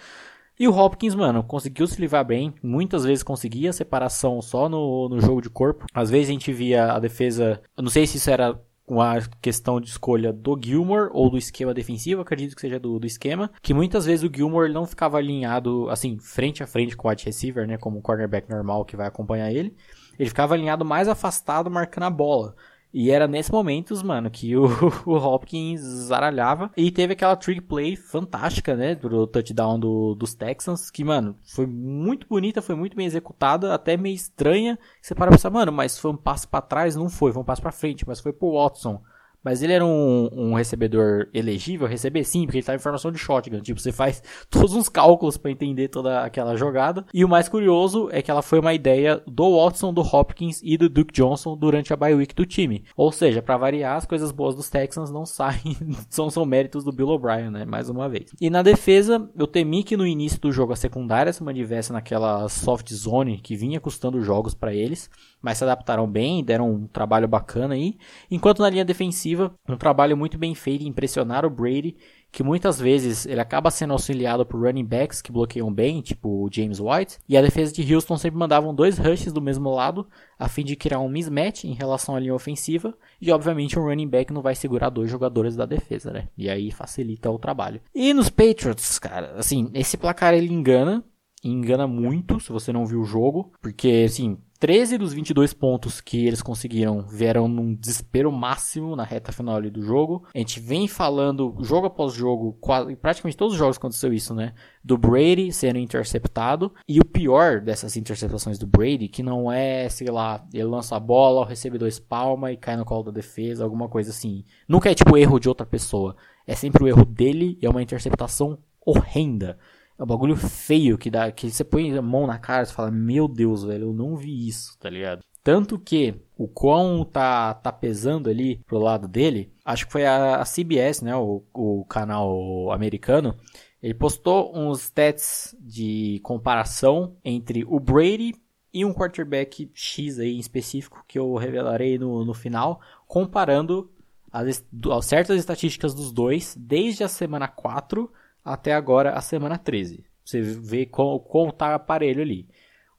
E o Hopkins, mano, conseguiu se livrar bem. Muitas vezes conseguia separação só no, no jogo de corpo. Às vezes a gente via a defesa. Não sei se isso era com a questão de escolha do Gilmore ou do esquema defensivo, acredito que seja do, do esquema, que muitas vezes o Gilmore não ficava alinhado, assim, frente a frente com o wide receiver, né, como o cornerback normal que vai acompanhar ele, ele ficava alinhado mais afastado marcando a bola. E era nesses momentos, mano, que o, o Hopkins zaralhava. E teve aquela trick play fantástica, né? Do touchdown do, dos Texans. Que, mano, foi muito bonita, foi muito bem executada. Até meio estranha. Você para pensar, mano, mas foi um passo para trás? Não foi, foi um passo para frente. Mas foi pro Watson. Mas ele era um, um recebedor elegível, receber sim, porque ele tá em formação de shotgun. Tipo, você faz todos uns cálculos para entender toda aquela jogada. E o mais curioso é que ela foi uma ideia do Watson, do Hopkins e do Duke Johnson durante a bye week do time. Ou seja, para variar, as coisas boas dos Texans não saem, são, são méritos do Bill O'Brien, né? Mais uma vez. E na defesa, eu temi que no início do jogo a secundária se mantivesse naquela soft zone que vinha custando jogos para eles mas se adaptaram bem, deram um trabalho bacana aí. Enquanto na linha defensiva, um trabalho muito bem feito em impressionar o Brady, que muitas vezes ele acaba sendo auxiliado por running backs que bloqueiam bem, tipo o James White, e a defesa de Houston sempre mandavam dois rushes do mesmo lado, a fim de criar um mismatch em relação à linha ofensiva, e obviamente um running back não vai segurar dois jogadores da defesa, né? E aí facilita o trabalho. E nos Patriots, cara, assim, esse placar ele engana, engana muito se você não viu o jogo, porque assim, 13 dos 22 pontos que eles conseguiram vieram num desespero máximo na reta final ali do jogo. A gente vem falando jogo após jogo, quase, praticamente todos os jogos aconteceu isso, né? Do Brady sendo interceptado. E o pior dessas interceptações do Brady, que não é, sei lá, ele lança a bola, o recebedor espalma e cai no colo da defesa, alguma coisa assim. Nunca é tipo erro de outra pessoa. É sempre o erro dele e é uma interceptação horrenda. É um bagulho feio que dá, que você põe a mão na cara e fala, meu Deus, velho, eu não vi isso, tá ligado? Tanto que o quão tá, tá pesando ali pro lado dele, acho que foi a, a CBS, né, o, o canal americano, ele postou uns stats de comparação entre o Brady e um quarterback X aí em específico, que eu revelarei no, no final, comparando as, as certas estatísticas dos dois desde a semana 4 até agora a semana 13. Você vê como, como tá aparelho ali.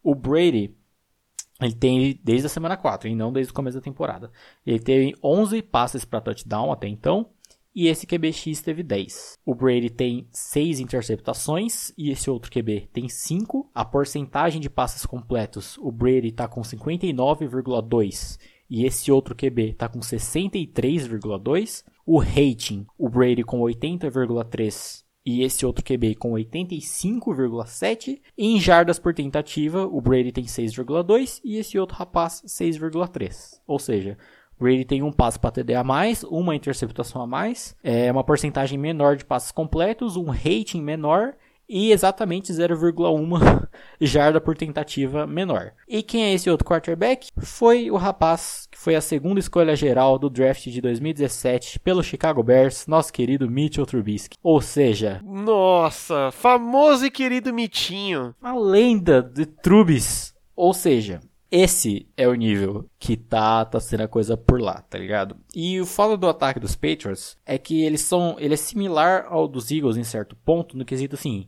O Brady, ele tem desde a semana 4 e não desde o começo da temporada. Ele teve 11 passes para touchdown até então. E esse QBX teve 10. O Brady tem 6 interceptações e esse outro QB tem 5. A porcentagem de passes completos, o Brady está com 59,2 e esse outro QB está com 63,2. O rating, o Brady com 80,3 e esse outro QB com 85,7. Em jardas por tentativa, o Brady tem 6,2 e esse outro rapaz 6,3. Ou seja, Brady tem um passe para TD a mais, uma interceptação a mais, é uma porcentagem menor de passes completos, um rating menor e exatamente 0,1 jarda por tentativa menor. E quem é esse outro quarterback? Foi o rapaz que foi a segunda escolha geral do draft de 2017 pelo Chicago Bears, nosso querido Mitchell Trubisky. Ou seja, nossa, famoso e querido Mitinho, a lenda de Trubis. Ou seja, esse é o nível que tá, tá sendo a coisa por lá, tá ligado? E o foda do ataque dos Patriots é que eles são, ele é similar ao dos Eagles em certo ponto, no quesito assim,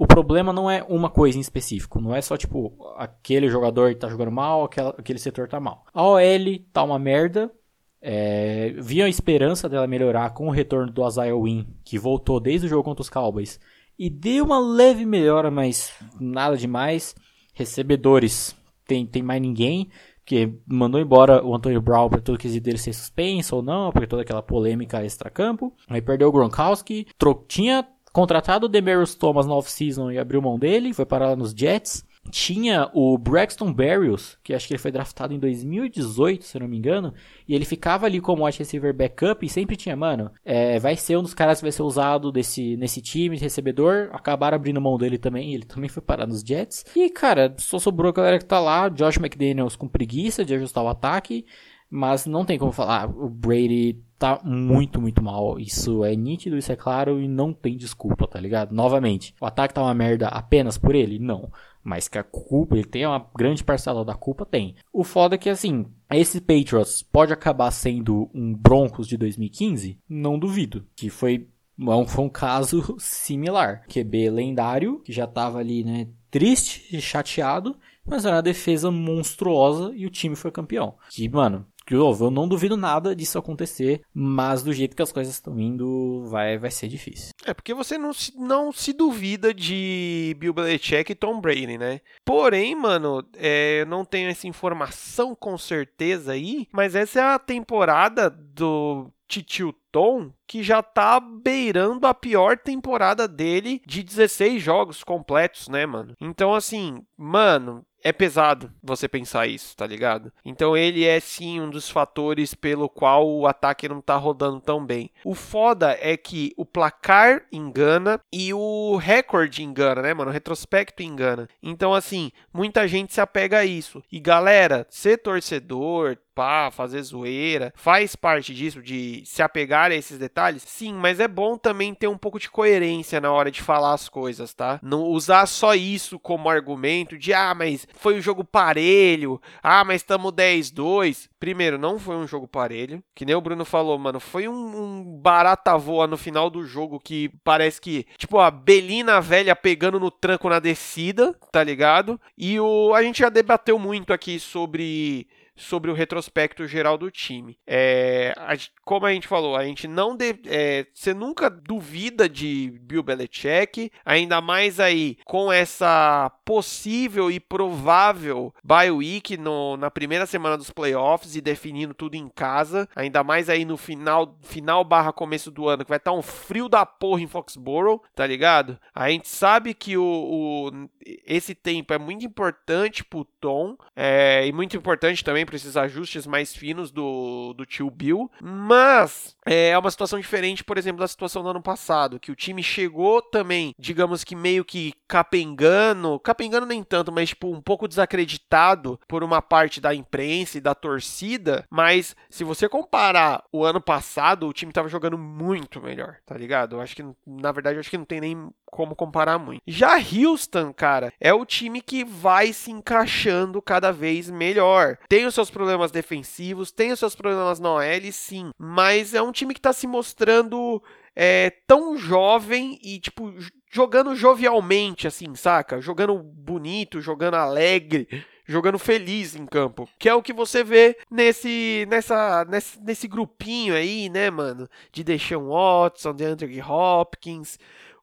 o problema não é uma coisa em específico. Não é só, tipo, aquele jogador tá jogando mal, aquela, aquele setor tá mal. A OL tá uma merda. É, vi a esperança dela melhorar com o retorno do Isaiah Win, que voltou desde o jogo contra os Cowboys. E deu uma leve melhora, mas nada demais. Recebedores, tem, tem mais ninguém. Que mandou embora o Antônio Brown para todo o quesito dele ser suspenso ou não, porque toda aquela polêmica extra-campo. Aí perdeu o Gronkowski. Tro tinha contratado o Demarius Thomas no off-season e abriu mão dele, foi parar lá nos Jets. tinha o Braxton Berrios, que acho que ele foi draftado em 2018, se não me engano, e ele ficava ali como wide receiver backup e sempre tinha, mano, é, vai ser um dos caras que vai ser usado desse, nesse time de recebedor. Acabaram abrindo mão dele também, ele também foi parar nos Jets. E, cara, só sobrou a galera que tá lá, Josh McDaniels com preguiça de ajustar o ataque, mas não tem como falar, o Brady tá muito, muito mal. Isso é nítido, isso é claro e não tem desculpa, tá ligado? Novamente, o ataque tá uma merda apenas por ele? Não. Mas que a culpa, ele tem uma grande parcela da culpa, tem. O foda é que, assim, esse Patriots pode acabar sendo um Broncos de 2015? Não duvido. Que foi, foi um caso similar. QB lendário, que já tava ali, né, triste e chateado, mas era uma defesa monstruosa e o time foi campeão. Que, mano, novo, eu não duvido nada disso acontecer, mas do jeito que as coisas estão indo, vai, vai ser difícil. É, porque você não se, não se duvida de Bill Belichick e Tom Brady, né? Porém, mano, é, eu não tenho essa informação com certeza aí, mas essa é a temporada do Titio Tom, que já tá beirando a pior temporada dele de 16 jogos completos, né, mano? Então, assim, mano, é pesado você pensar isso, tá ligado? Então ele é sim um dos fatores pelo qual o ataque não tá rodando tão bem. O foda é que o placar engana e o recorde engana, né, mano? O retrospecto engana. Então, assim, muita gente se apega a isso. E galera, ser torcedor, fazer zoeira, faz parte disso, de se apegar a esses detalhes? Sim, mas é bom também ter um pouco de coerência na hora de falar as coisas, tá? Não usar só isso como argumento de, ah, mas foi um jogo parelho, ah, mas estamos 10-2. Primeiro, não foi um jogo parelho, que nem o Bruno falou, mano, foi um, um barata voa no final do jogo que parece que, tipo, a Belina velha pegando no tranco na descida, tá ligado? E o, a gente já debateu muito aqui sobre sobre o retrospecto geral do time. É, a, como a gente falou, a gente não de, é, você nunca duvida de Bill Belichick, ainda mais aí com essa possível e provável bye week no, na primeira semana dos playoffs e definindo tudo em casa, ainda mais aí no final final barra começo do ano que vai estar tá um frio da porra em Foxborough, tá ligado? A gente sabe que o, o esse tempo é muito importante pro Tom é, e muito importante também esses ajustes mais finos do, do tio Bill, mas é uma situação diferente, por exemplo, da situação do ano passado, que o time chegou também, digamos que meio que capengando, capengando nem tanto, mas tipo um pouco desacreditado por uma parte da imprensa e da torcida, mas se você comparar o ano passado, o time tava jogando muito melhor, tá ligado? Eu acho que, na verdade, eu acho que não tem nem como comparar muito. Já Houston, cara, é o time que vai se encaixando cada vez melhor. Tem os seus problemas defensivos, tem os seus problemas na OL, sim, mas é um time que tá se mostrando é, tão jovem e, tipo, jogando jovialmente, assim, saca? Jogando bonito, jogando alegre, jogando feliz em campo. Que é o que você vê nesse, nessa, nesse, nesse grupinho aí, né, mano? De Deshaun Watson, de Andrew Hopkins.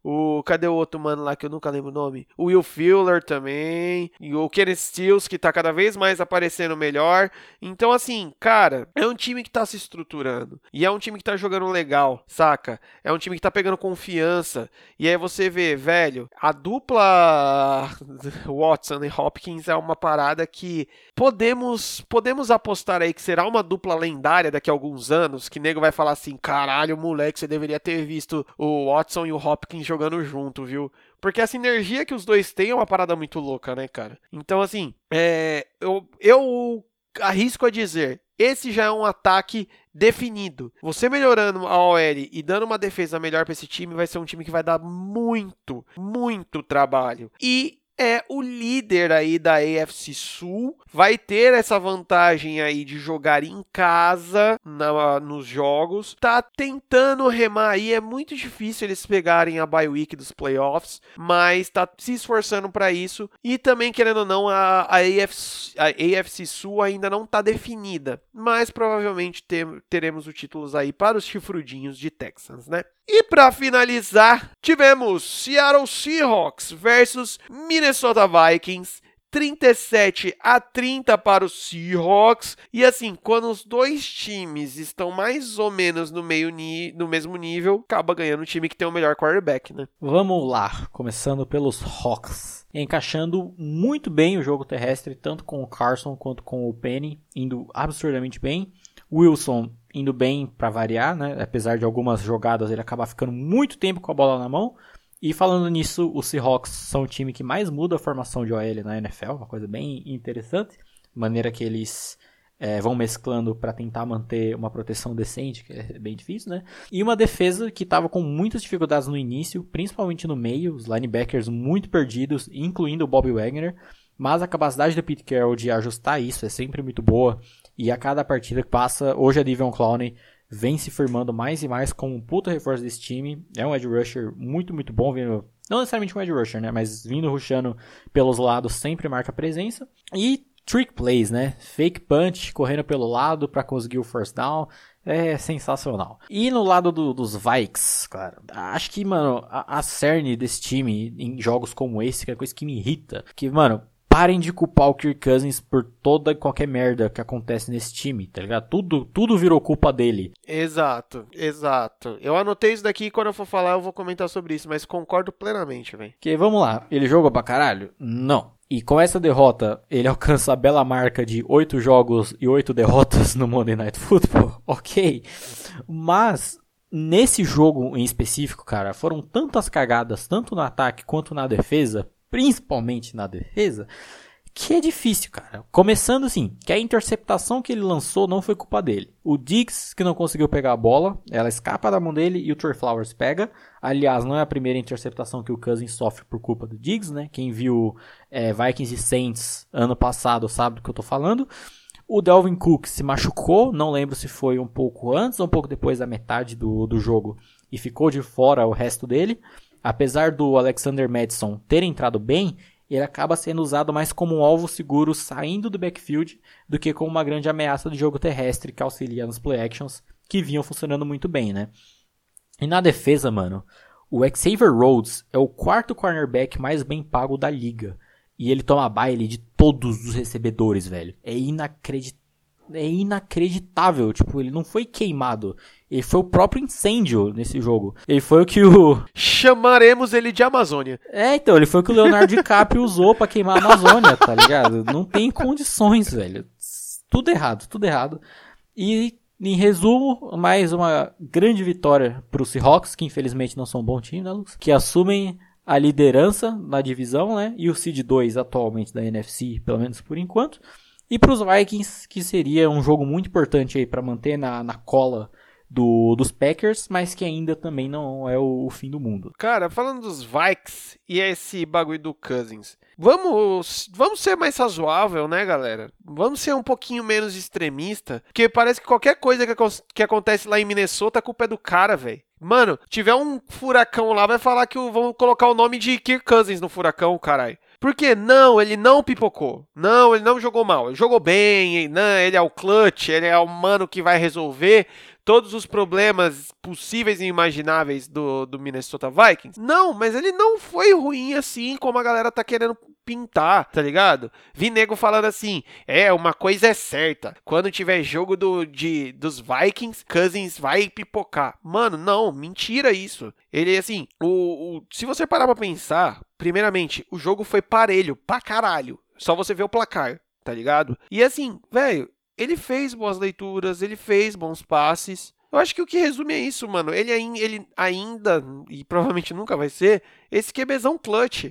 O, cadê o outro mano lá que eu nunca lembro o nome? O Will Fuller também. E o Kenneth Stills, que tá cada vez mais aparecendo melhor. Então, assim, cara, é um time que tá se estruturando. E é um time que tá jogando legal, saca? É um time que tá pegando confiança. E aí você vê, velho, a dupla Watson e Hopkins é uma parada que podemos podemos apostar aí que será uma dupla lendária daqui a alguns anos. Que nego vai falar assim: caralho, moleque, você deveria ter visto o Watson e o Hopkins jogando jogando junto, viu? Porque a sinergia que os dois têm é uma parada muito louca, né, cara? Então, assim, é, eu, eu arrisco a dizer, esse já é um ataque definido. Você melhorando a OL e dando uma defesa melhor para esse time, vai ser um time que vai dar muito, muito trabalho. E é o líder aí da AFC Sul, vai ter essa vantagem aí de jogar em casa na, nos jogos, tá tentando remar aí, é muito difícil eles pegarem a bye week dos playoffs, mas tá se esforçando para isso. E também querendo ou não a, a, AFC, a AFC Sul ainda não tá definida, mas provavelmente ter, teremos os títulos aí para os chifrudinhos de Texans, né? E para finalizar, tivemos Seattle Seahawks versus Minnesota Vikings. 37 a 30 para o Seahawks. E assim, quando os dois times estão mais ou menos no, meio no mesmo nível, acaba ganhando o time que tem o melhor quarterback, né? Vamos lá, começando pelos Hawks. Encaixando muito bem o jogo terrestre, tanto com o Carson quanto com o Penny, indo absurdamente bem. Wilson indo bem para variar, né? Apesar de algumas jogadas ele acabar ficando muito tempo com a bola na mão. E falando nisso, os Seahawks são o time que mais muda a formação de OL na NFL, uma coisa bem interessante. Maneira que eles é, vão mesclando para tentar manter uma proteção decente, que é bem difícil, né? E uma defesa que estava com muitas dificuldades no início, principalmente no meio, os linebackers muito perdidos, incluindo o Bobby Wagner. Mas a capacidade do Pete Carroll de ajustar isso é sempre muito boa. E a cada partida que passa, hoje a Divion Clowney vem se firmando mais e mais como um puta reforço desse time. É um edge rusher muito, muito bom, vindo, não necessariamente um edge rusher, né, mas vindo rushando pelos lados sempre marca presença. E trick plays, né, fake punch, correndo pelo lado para conseguir o first down. É sensacional. E no lado do, dos Vikes, cara, acho que, mano, a, a cerne desse time em jogos como esse, que é coisa que me irrita. Que, mano, parem de culpar o Kirk Cousins por toda e qualquer merda que acontece nesse time, tá ligado? Tudo, tudo virou culpa dele. Exato, exato. Eu anotei isso daqui e quando eu for falar eu vou comentar sobre isso, mas concordo plenamente, velho. Que vamos lá, ele jogou pra caralho? Não. E com essa derrota, ele alcança a bela marca de 8 jogos e 8 derrotas no Monday Night Football. ok. Mas nesse jogo em específico, cara, foram tantas cagadas, tanto no ataque quanto na defesa, principalmente na defesa, que é difícil, cara. Começando assim, que a interceptação que ele lançou não foi culpa dele. O Diggs que não conseguiu pegar a bola, ela escapa da mão dele e o Trey Flowers pega. Aliás, não é a primeira interceptação que o Cousins sofre por culpa do Diggs, né? Quem viu é, Vikings e Saints ano passado sabe do que eu tô falando. O Delvin Cook se machucou, não lembro se foi um pouco antes ou um pouco depois da metade do, do jogo e ficou de fora o resto dele apesar do Alexander Madison ter entrado bem, ele acaba sendo usado mais como um alvo seguro saindo do backfield do que como uma grande ameaça de jogo terrestre que auxilia nos play actions que vinham funcionando muito bem, né? E na defesa, mano, o Xavier Rhodes é o quarto cornerback mais bem pago da liga. E ele toma baile de todos os recebedores, velho. É é inacreditável. Tipo, ele não foi queimado. Ele foi o próprio incêndio nesse jogo. Ele foi o que o. Chamaremos ele de Amazônia. É, então, ele foi o que o Leonardo DiCaprio usou para queimar a Amazônia, tá ligado? Não tem condições, velho. Tudo errado, tudo errado. E, em resumo, mais uma grande vitória pro Seahawks, que infelizmente não são um bom time, né, Lucas? Que assumem a liderança na divisão, né? E o Seed 2 atualmente da NFC, pelo menos por enquanto. E para os Vikings, que seria um jogo muito importante aí para manter na, na cola do, dos Packers, mas que ainda também não é o, o, fim do mundo. Cara, falando dos Vikes e esse bagulho do Cousins, vamos, vamos ser mais razoável, né, galera? Vamos ser um pouquinho menos extremista, porque parece que qualquer coisa que, que acontece lá em Minnesota, a culpa é do cara, velho. Mano, tiver um furacão lá, vai falar que vão colocar o nome de Kirk Cousins no furacão, caralho. Porque não, ele não pipocou. Não, ele não jogou mal. Ele jogou bem. Não, ele é o clutch, ele é o mano que vai resolver todos os problemas possíveis e imagináveis do, do Minnesota Vikings. Não, mas ele não foi ruim assim como a galera tá querendo pintar, tá ligado? Vi nego falando assim: é, uma coisa é certa. Quando tiver jogo do, de, dos Vikings, Cousins vai pipocar. Mano, não, mentira isso. Ele, assim, o, o se você parar pra pensar, primeiramente, o jogo foi parelho pra caralho. Só você ver o placar, tá ligado? E assim, velho, ele fez boas leituras, ele fez bons passes. Eu acho que o que resume é isso, mano. Ele, ele ainda, e provavelmente nunca vai ser, esse QBzão clutch.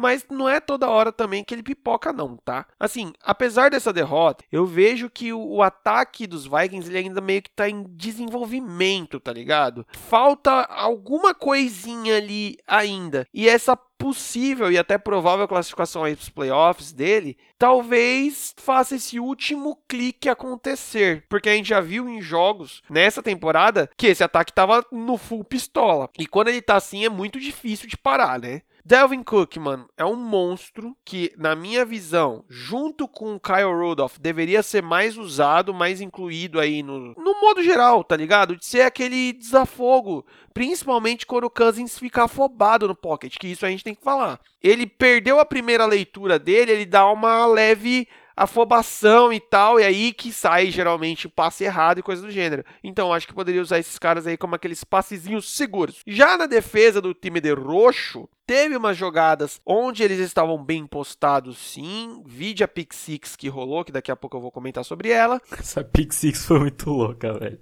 Mas não é toda hora também que ele pipoca, não, tá? Assim, apesar dessa derrota, eu vejo que o, o ataque dos Vikings ele ainda meio que tá em desenvolvimento, tá ligado? Falta alguma coisinha ali ainda. E essa possível e até provável classificação aí para os playoffs dele, talvez faça esse último clique acontecer, porque a gente já viu em jogos nessa temporada que esse ataque tava no full pistola. E quando ele tá assim é muito difícil de parar, né? Delvin Cook, mano, é um monstro que, na minha visão, junto com o Kyle Rudolph, deveria ser mais usado, mais incluído aí no, no modo geral, tá ligado? De ser aquele desafogo, principalmente quando o Cousins fica afobado no pocket, que isso a gente tem que falar. Ele perdeu a primeira leitura dele, ele dá uma leve afobação e tal, e aí que sai geralmente o passe errado e coisa do gênero. Então acho que poderia usar esses caras aí como aqueles passezinhos seguros. Já na defesa do time de roxo, teve umas jogadas onde eles estavam bem postados sim, vide a pick six que rolou, que daqui a pouco eu vou comentar sobre ela. Essa pick six foi muito louca, velho.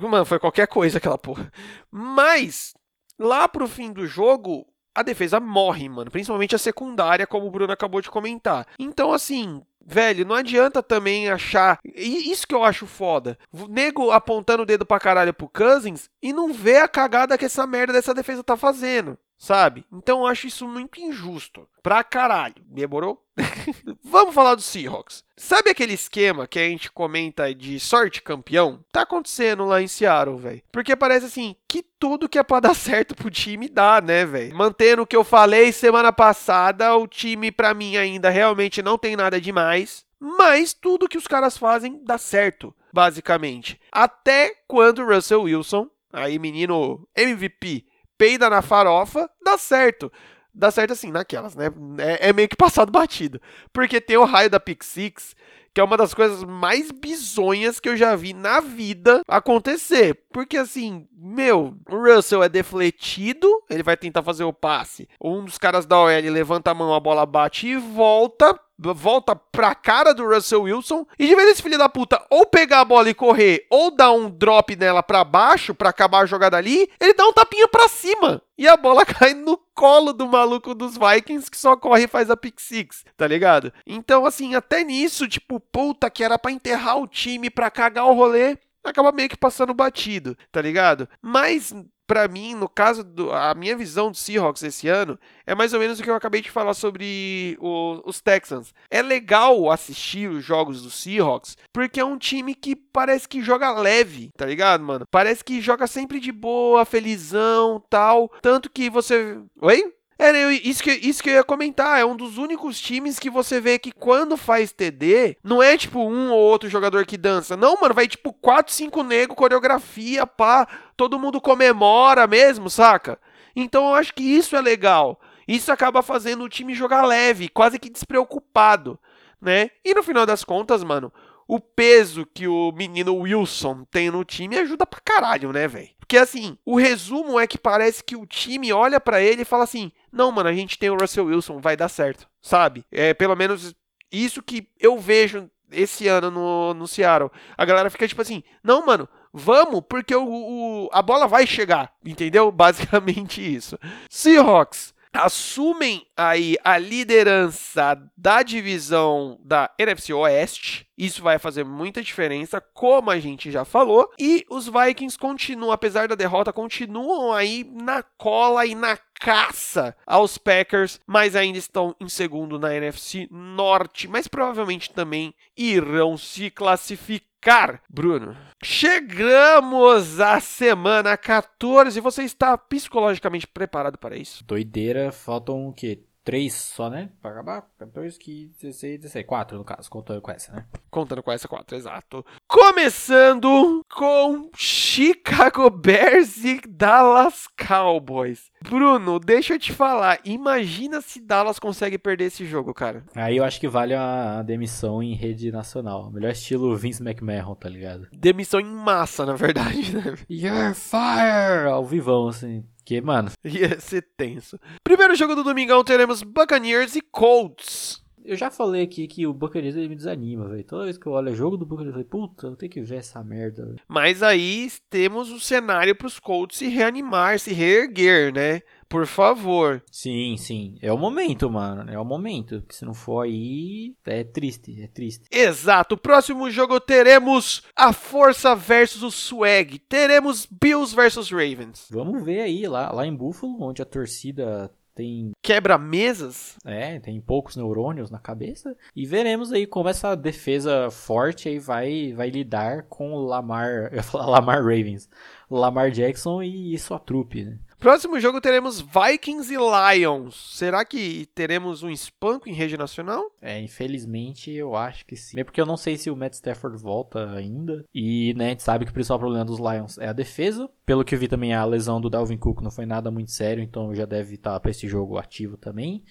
Mano, foi qualquer coisa aquela porra. Mas lá pro fim do jogo, a defesa morre, mano. Principalmente a secundária, como o Bruno acabou de comentar. Então, assim, Velho, não adianta também achar. Isso que eu acho foda. nego apontando o dedo pra caralho pro Cousins e não vê a cagada que essa merda dessa defesa tá fazendo sabe? Então eu acho isso muito injusto. Pra caralho. Demorou? Vamos falar do Seahawks. Sabe aquele esquema que a gente comenta de sorte campeão? Tá acontecendo lá em Seattle, velho. Porque parece assim que tudo que é pra dar certo pro time dá, né, velho? Mantendo o que eu falei semana passada, o time pra mim ainda realmente não tem nada demais. Mas tudo que os caras fazem dá certo, basicamente. Até quando Russell Wilson, aí menino MVP, peida na farofa, dá certo. Dá certo assim, naquelas, né? É, é meio que passado batido. Porque tem o raio da Pick Six, que é uma das coisas mais bizonhas que eu já vi na vida acontecer. Porque assim, meu, o Russell é defletido, ele vai tentar fazer o passe. Um dos caras da OL levanta a mão, a bola bate e volta volta pra cara do Russell Wilson e de vez esse filho da puta ou pegar a bola e correr ou dar um drop nela pra baixo pra acabar a jogada ali, ele dá um tapinha pra cima e a bola cai no colo do maluco dos Vikings que só corre e faz a pick six, tá ligado? Então assim, até nisso, tipo, puta que era para enterrar o time, pra cagar o rolê, acaba meio que passando batido, tá ligado? Mas para mim, no caso do a minha visão do Seahawks esse ano é mais ou menos o que eu acabei de falar sobre o, os Texans. É legal assistir os jogos do Seahawks porque é um time que parece que joga leve, tá ligado, mano? Parece que joga sempre de boa, felizão, tal, tanto que você, oi? É, isso que, isso que eu ia comentar. É um dos únicos times que você vê que quando faz TD, não é tipo um ou outro jogador que dança. Não, mano, vai tipo 4, 5 nego, coreografia, pá. Todo mundo comemora mesmo, saca? Então eu acho que isso é legal. Isso acaba fazendo o time jogar leve, quase que despreocupado, né? E no final das contas, mano, o peso que o menino Wilson tem no time ajuda pra caralho, né, velho? Porque assim, o resumo é que parece que o time olha para ele e fala assim: não, mano, a gente tem o Russell Wilson, vai dar certo, sabe? É pelo menos isso que eu vejo esse ano no, no Seattle. A galera fica tipo assim: não, mano, vamos, porque o, o a bola vai chegar, entendeu? Basicamente isso. Seahawks assumem aí a liderança da divisão da NFC Oeste. Isso vai fazer muita diferença, como a gente já falou. E os Vikings continuam, apesar da derrota, continuam aí na cola e na caça aos Packers, mas ainda estão em segundo na NFC Norte, mas provavelmente também irão se classificar Car, Bruno, chegamos à semana 14. Você está psicologicamente preparado para isso? Doideira, faltam o quê? Três só, né? Pra acabar? 14, 15, 16, 16. Quatro, no caso, contando com essa, né? Contando com essa quatro, exato. Começando com Chicago Bears e Dallas Cowboys. Bruno, deixa eu te falar. Imagina se Dallas consegue perder esse jogo, cara. Aí eu acho que vale a, demissão em rede nacional. Melhor estilo Vince McMahon, tá ligado? Demissão em massa, na verdade, né? You're fired! Ao vivão, assim. Que, mano. Ia ser tenso. Primeiro jogo do domingão teremos Buccaneers e Colts. Eu já falei aqui que o Buccaneers me desanima, velho. Toda vez que eu olho o jogo do Buccaneers, eu falei, puta, eu tenho que ver essa merda. Véio. Mas aí temos o cenário para os Colts se reanimar, se reerguer, né? Por favor. Sim, sim. É o momento, mano. É o momento. Porque se não for aí, é triste, é triste. Exato. O próximo jogo teremos a força versus o swag. Teremos Bills versus Ravens. Vamos ver aí, lá, lá em Buffalo, onde a torcida tem quebra-mesas. É, tem poucos neurônios na cabeça e veremos aí como essa defesa forte aí vai vai lidar com o Lamar, eu ia falar Lamar Ravens, Lamar Jackson e sua trupe, né? Próximo jogo teremos Vikings e Lions. Será que teremos um espanco em rede nacional? É, infelizmente eu acho que sim. É porque eu não sei se o Matt Stafford volta ainda. E, né, a gente sabe que o principal problema dos Lions é a defesa. Pelo que eu vi também, a lesão do Dalvin Cook não foi nada muito sério, então já deve estar para esse jogo ativo também.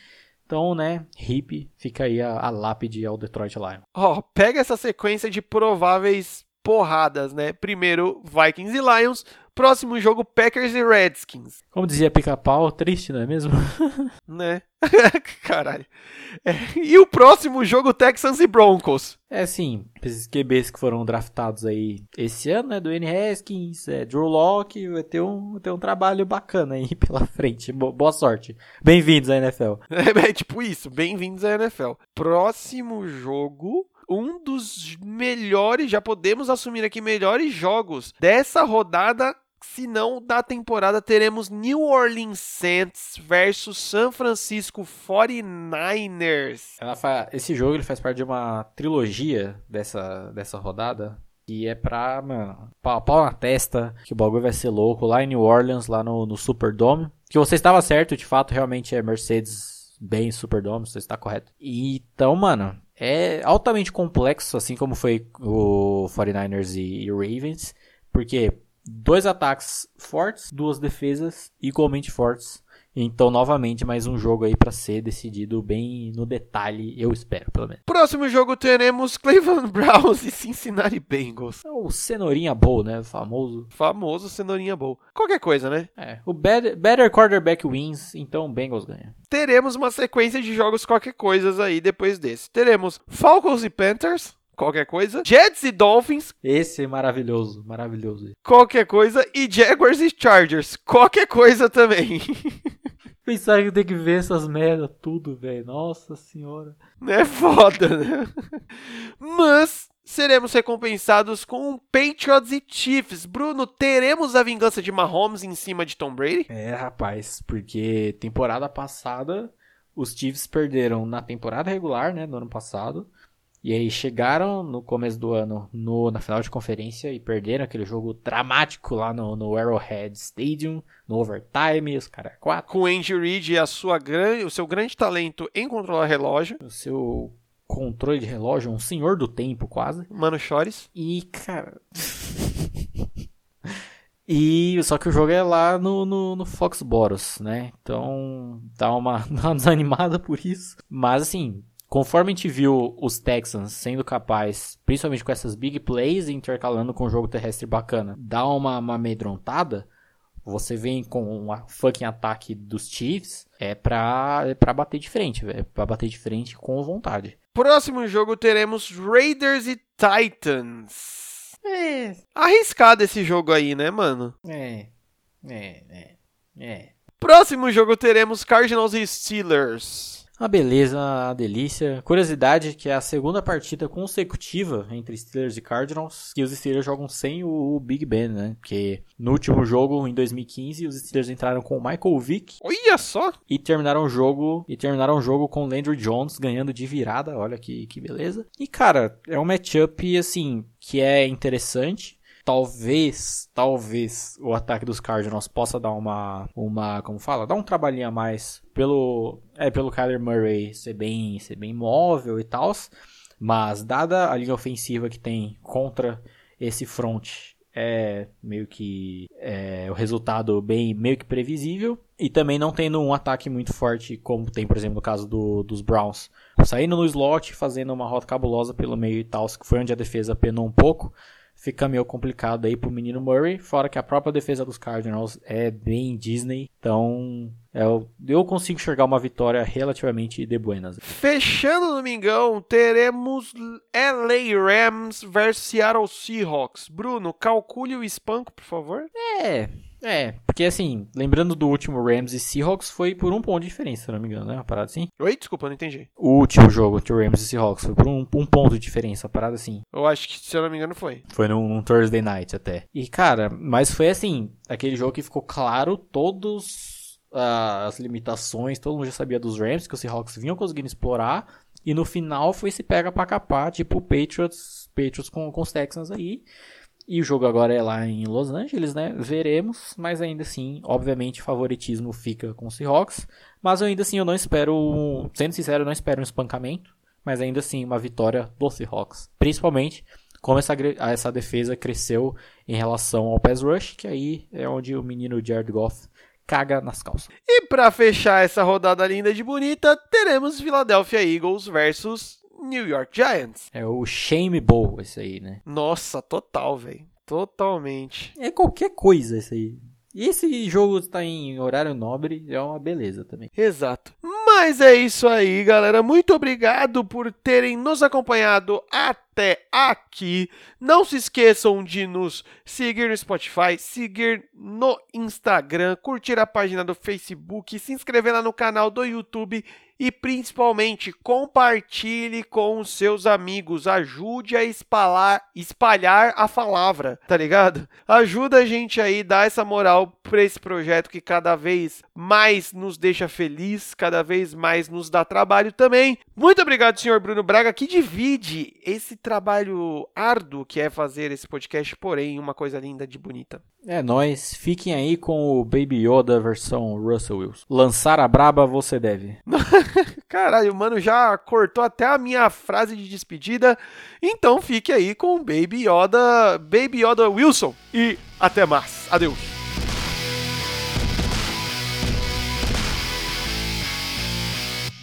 Então, né, hip, fica aí a, a lápide ao Detroit Lions. Ó, oh, pega essa sequência de prováveis porradas, né? Primeiro Vikings e Lions, próximo jogo Packers e Redskins. Como dizia Pica-Pau, triste, não é mesmo? né? Caralho. É, e o próximo jogo Texans e Broncos. É sim, esses QBs que foram draftados aí esse ano, né? Do N. Haskins, é, Drew Locke, vai ter um, vai ter um trabalho bacana aí pela frente. Boa sorte. Bem-vindos à NFL. É, é tipo isso, bem-vindos à NFL. Próximo jogo um dos melhores, já podemos assumir aqui, melhores jogos dessa rodada se não da temporada, teremos New Orleans Saints versus San Francisco 49ers. Esse jogo ele faz parte de uma trilogia dessa, dessa rodada. E é pra, mano, pau, pau, na testa, que o bagulho vai ser louco. Lá em New Orleans, lá no, no Superdome. Que você estava certo, de fato, realmente é Mercedes bem Superdome, você está correto. E, então, mano, é altamente complexo, assim como foi o 49ers e, e Ravens. Porque dois ataques fortes, duas defesas igualmente fortes. Então, novamente, mais um jogo aí para ser decidido bem no detalhe, eu espero, pelo menos. Próximo jogo teremos Cleveland Browns e Cincinnati Bengals. É o Cenourinha Bowl, né? O famoso. Famoso Cenourinha Bowl. Qualquer coisa, né? É. O better, better quarterback wins, então Bengals ganha. Teremos uma sequência de jogos qualquer coisas aí depois desse. Teremos Falcons e Panthers qualquer coisa. Jets e Dolphins. Esse é maravilhoso, maravilhoso. Qualquer coisa. E Jaguars e Chargers. Qualquer coisa também. Pensar que eu tenho que ver essas merda tudo, velho. Nossa senhora. É foda, né? Mas seremos recompensados com Patriots e Chiefs. Bruno, teremos a vingança de Mahomes em cima de Tom Brady? É, rapaz, porque temporada passada os Chiefs perderam na temporada regular, né, no ano passado. E aí chegaram no começo do ano no, na final de conferência e perderam aquele jogo dramático lá no, no Arrowhead Stadium, no overtime, os caras quatro. Com o Andy Reid e a sua grande, o seu grande talento em controlar relógio. O seu controle de relógio, um senhor do tempo quase. Mano Chores. E, cara... E só que o jogo é lá no, no, no Foxboros, né? Então dá uma, uma desanimada por isso. Mas assim, conforme a gente viu os Texans sendo capazes, principalmente com essas big plays intercalando com um jogo terrestre bacana, dar uma, uma amedrontada, você vem com um fucking ataque dos Chiefs, é pra, é pra bater de frente, velho. É pra bater de frente com vontade. Próximo jogo teremos Raiders e Titans. É. Arriscado esse jogo aí, né, mano? É. É, é. É. Próximo jogo teremos Cardinals e Steelers. Uma beleza, uma delícia. Curiosidade que é a segunda partida consecutiva entre Steelers e Cardinals que os Steelers jogam sem o Big Ben, né? Porque no último jogo, em 2015, os Steelers entraram com o Michael Vick. Olha só! E terminaram o jogo, e terminaram o jogo com o Landry Jones ganhando de virada. Olha que, que beleza. E cara, é um matchup assim que é interessante talvez, talvez o ataque dos Cardinals possa dar uma, uma, como fala, dar um trabalhinho a mais pelo, é, pelo Kyler Murray ser bem, ser bem móvel e tal, mas dada a linha ofensiva que tem contra esse front é meio que é, o resultado bem meio que previsível e também não tendo um ataque muito forte como tem por exemplo no caso do, dos Browns. Saindo no slot fazendo uma rota cabulosa pelo meio e tal que foi onde a defesa penou um pouco fica meio complicado aí pro menino Murray, fora que a própria defesa dos Cardinals é bem Disney, então eu, é eu consigo enxergar uma vitória relativamente de buenas. Fechando o domingão, teremos LA Rams versus Seattle Seahawks. Bruno, calcule o espanco, por favor. É, é, porque assim, lembrando do último Rams e Seahawks, foi por um ponto de diferença, se não me engano, né? Uma parada assim. Oi, desculpa, não entendi. O último jogo entre Rams e Seahawks foi por um, um ponto de diferença, uma parada assim. Eu acho que, se eu não me engano, foi. Foi num, num Thursday night até. E cara, mas foi assim, aquele jogo que ficou claro todos uh, as limitações, todo mundo já sabia dos Rams, que os Seahawks vinham conseguindo explorar. E no final foi se pega pra capar, tipo o Patriots, Patriots com, com os Texans aí. E o jogo agora é lá em Los Angeles, né? Veremos, mas ainda assim, obviamente, favoritismo fica com o Seahawks. Mas ainda assim, eu não espero, sendo sincero, eu não espero um espancamento. Mas ainda assim, uma vitória do Seahawks. Principalmente como essa, essa defesa cresceu em relação ao pass rush, que aí é onde o menino Jared Goff caga nas calças. E para fechar essa rodada linda de bonita, teremos Philadelphia Eagles versus New York Giants. É o Shame Bowl esse aí, né? Nossa, total, velho. Totalmente. É qualquer coisa esse aí. E esse jogo está em horário nobre, é uma beleza também. Exato. Mas é isso aí, galera. Muito obrigado por terem nos acompanhado até aqui. Não se esqueçam de nos seguir no Spotify, seguir no Instagram, curtir a página do Facebook, se inscrever lá no canal do YouTube e principalmente compartilhe com os seus amigos, ajude a espalhar, espalhar a palavra, tá ligado? Ajuda a gente aí, dá essa moral para esse projeto que cada vez mais nos deixa feliz, cada vez mais nos dá trabalho também. Muito obrigado, senhor Bruno Braga, que divide esse trabalho árduo que é fazer esse podcast, porém uma coisa linda de bonita. É nós, fiquem aí com o Baby Yoda versão Russell Wilson. Lançar a braba você deve. Caralho, mano já cortou até a minha frase de despedida. Então fique aí com Baby Yoda, Baby Yoda Wilson e até mais. Adeus.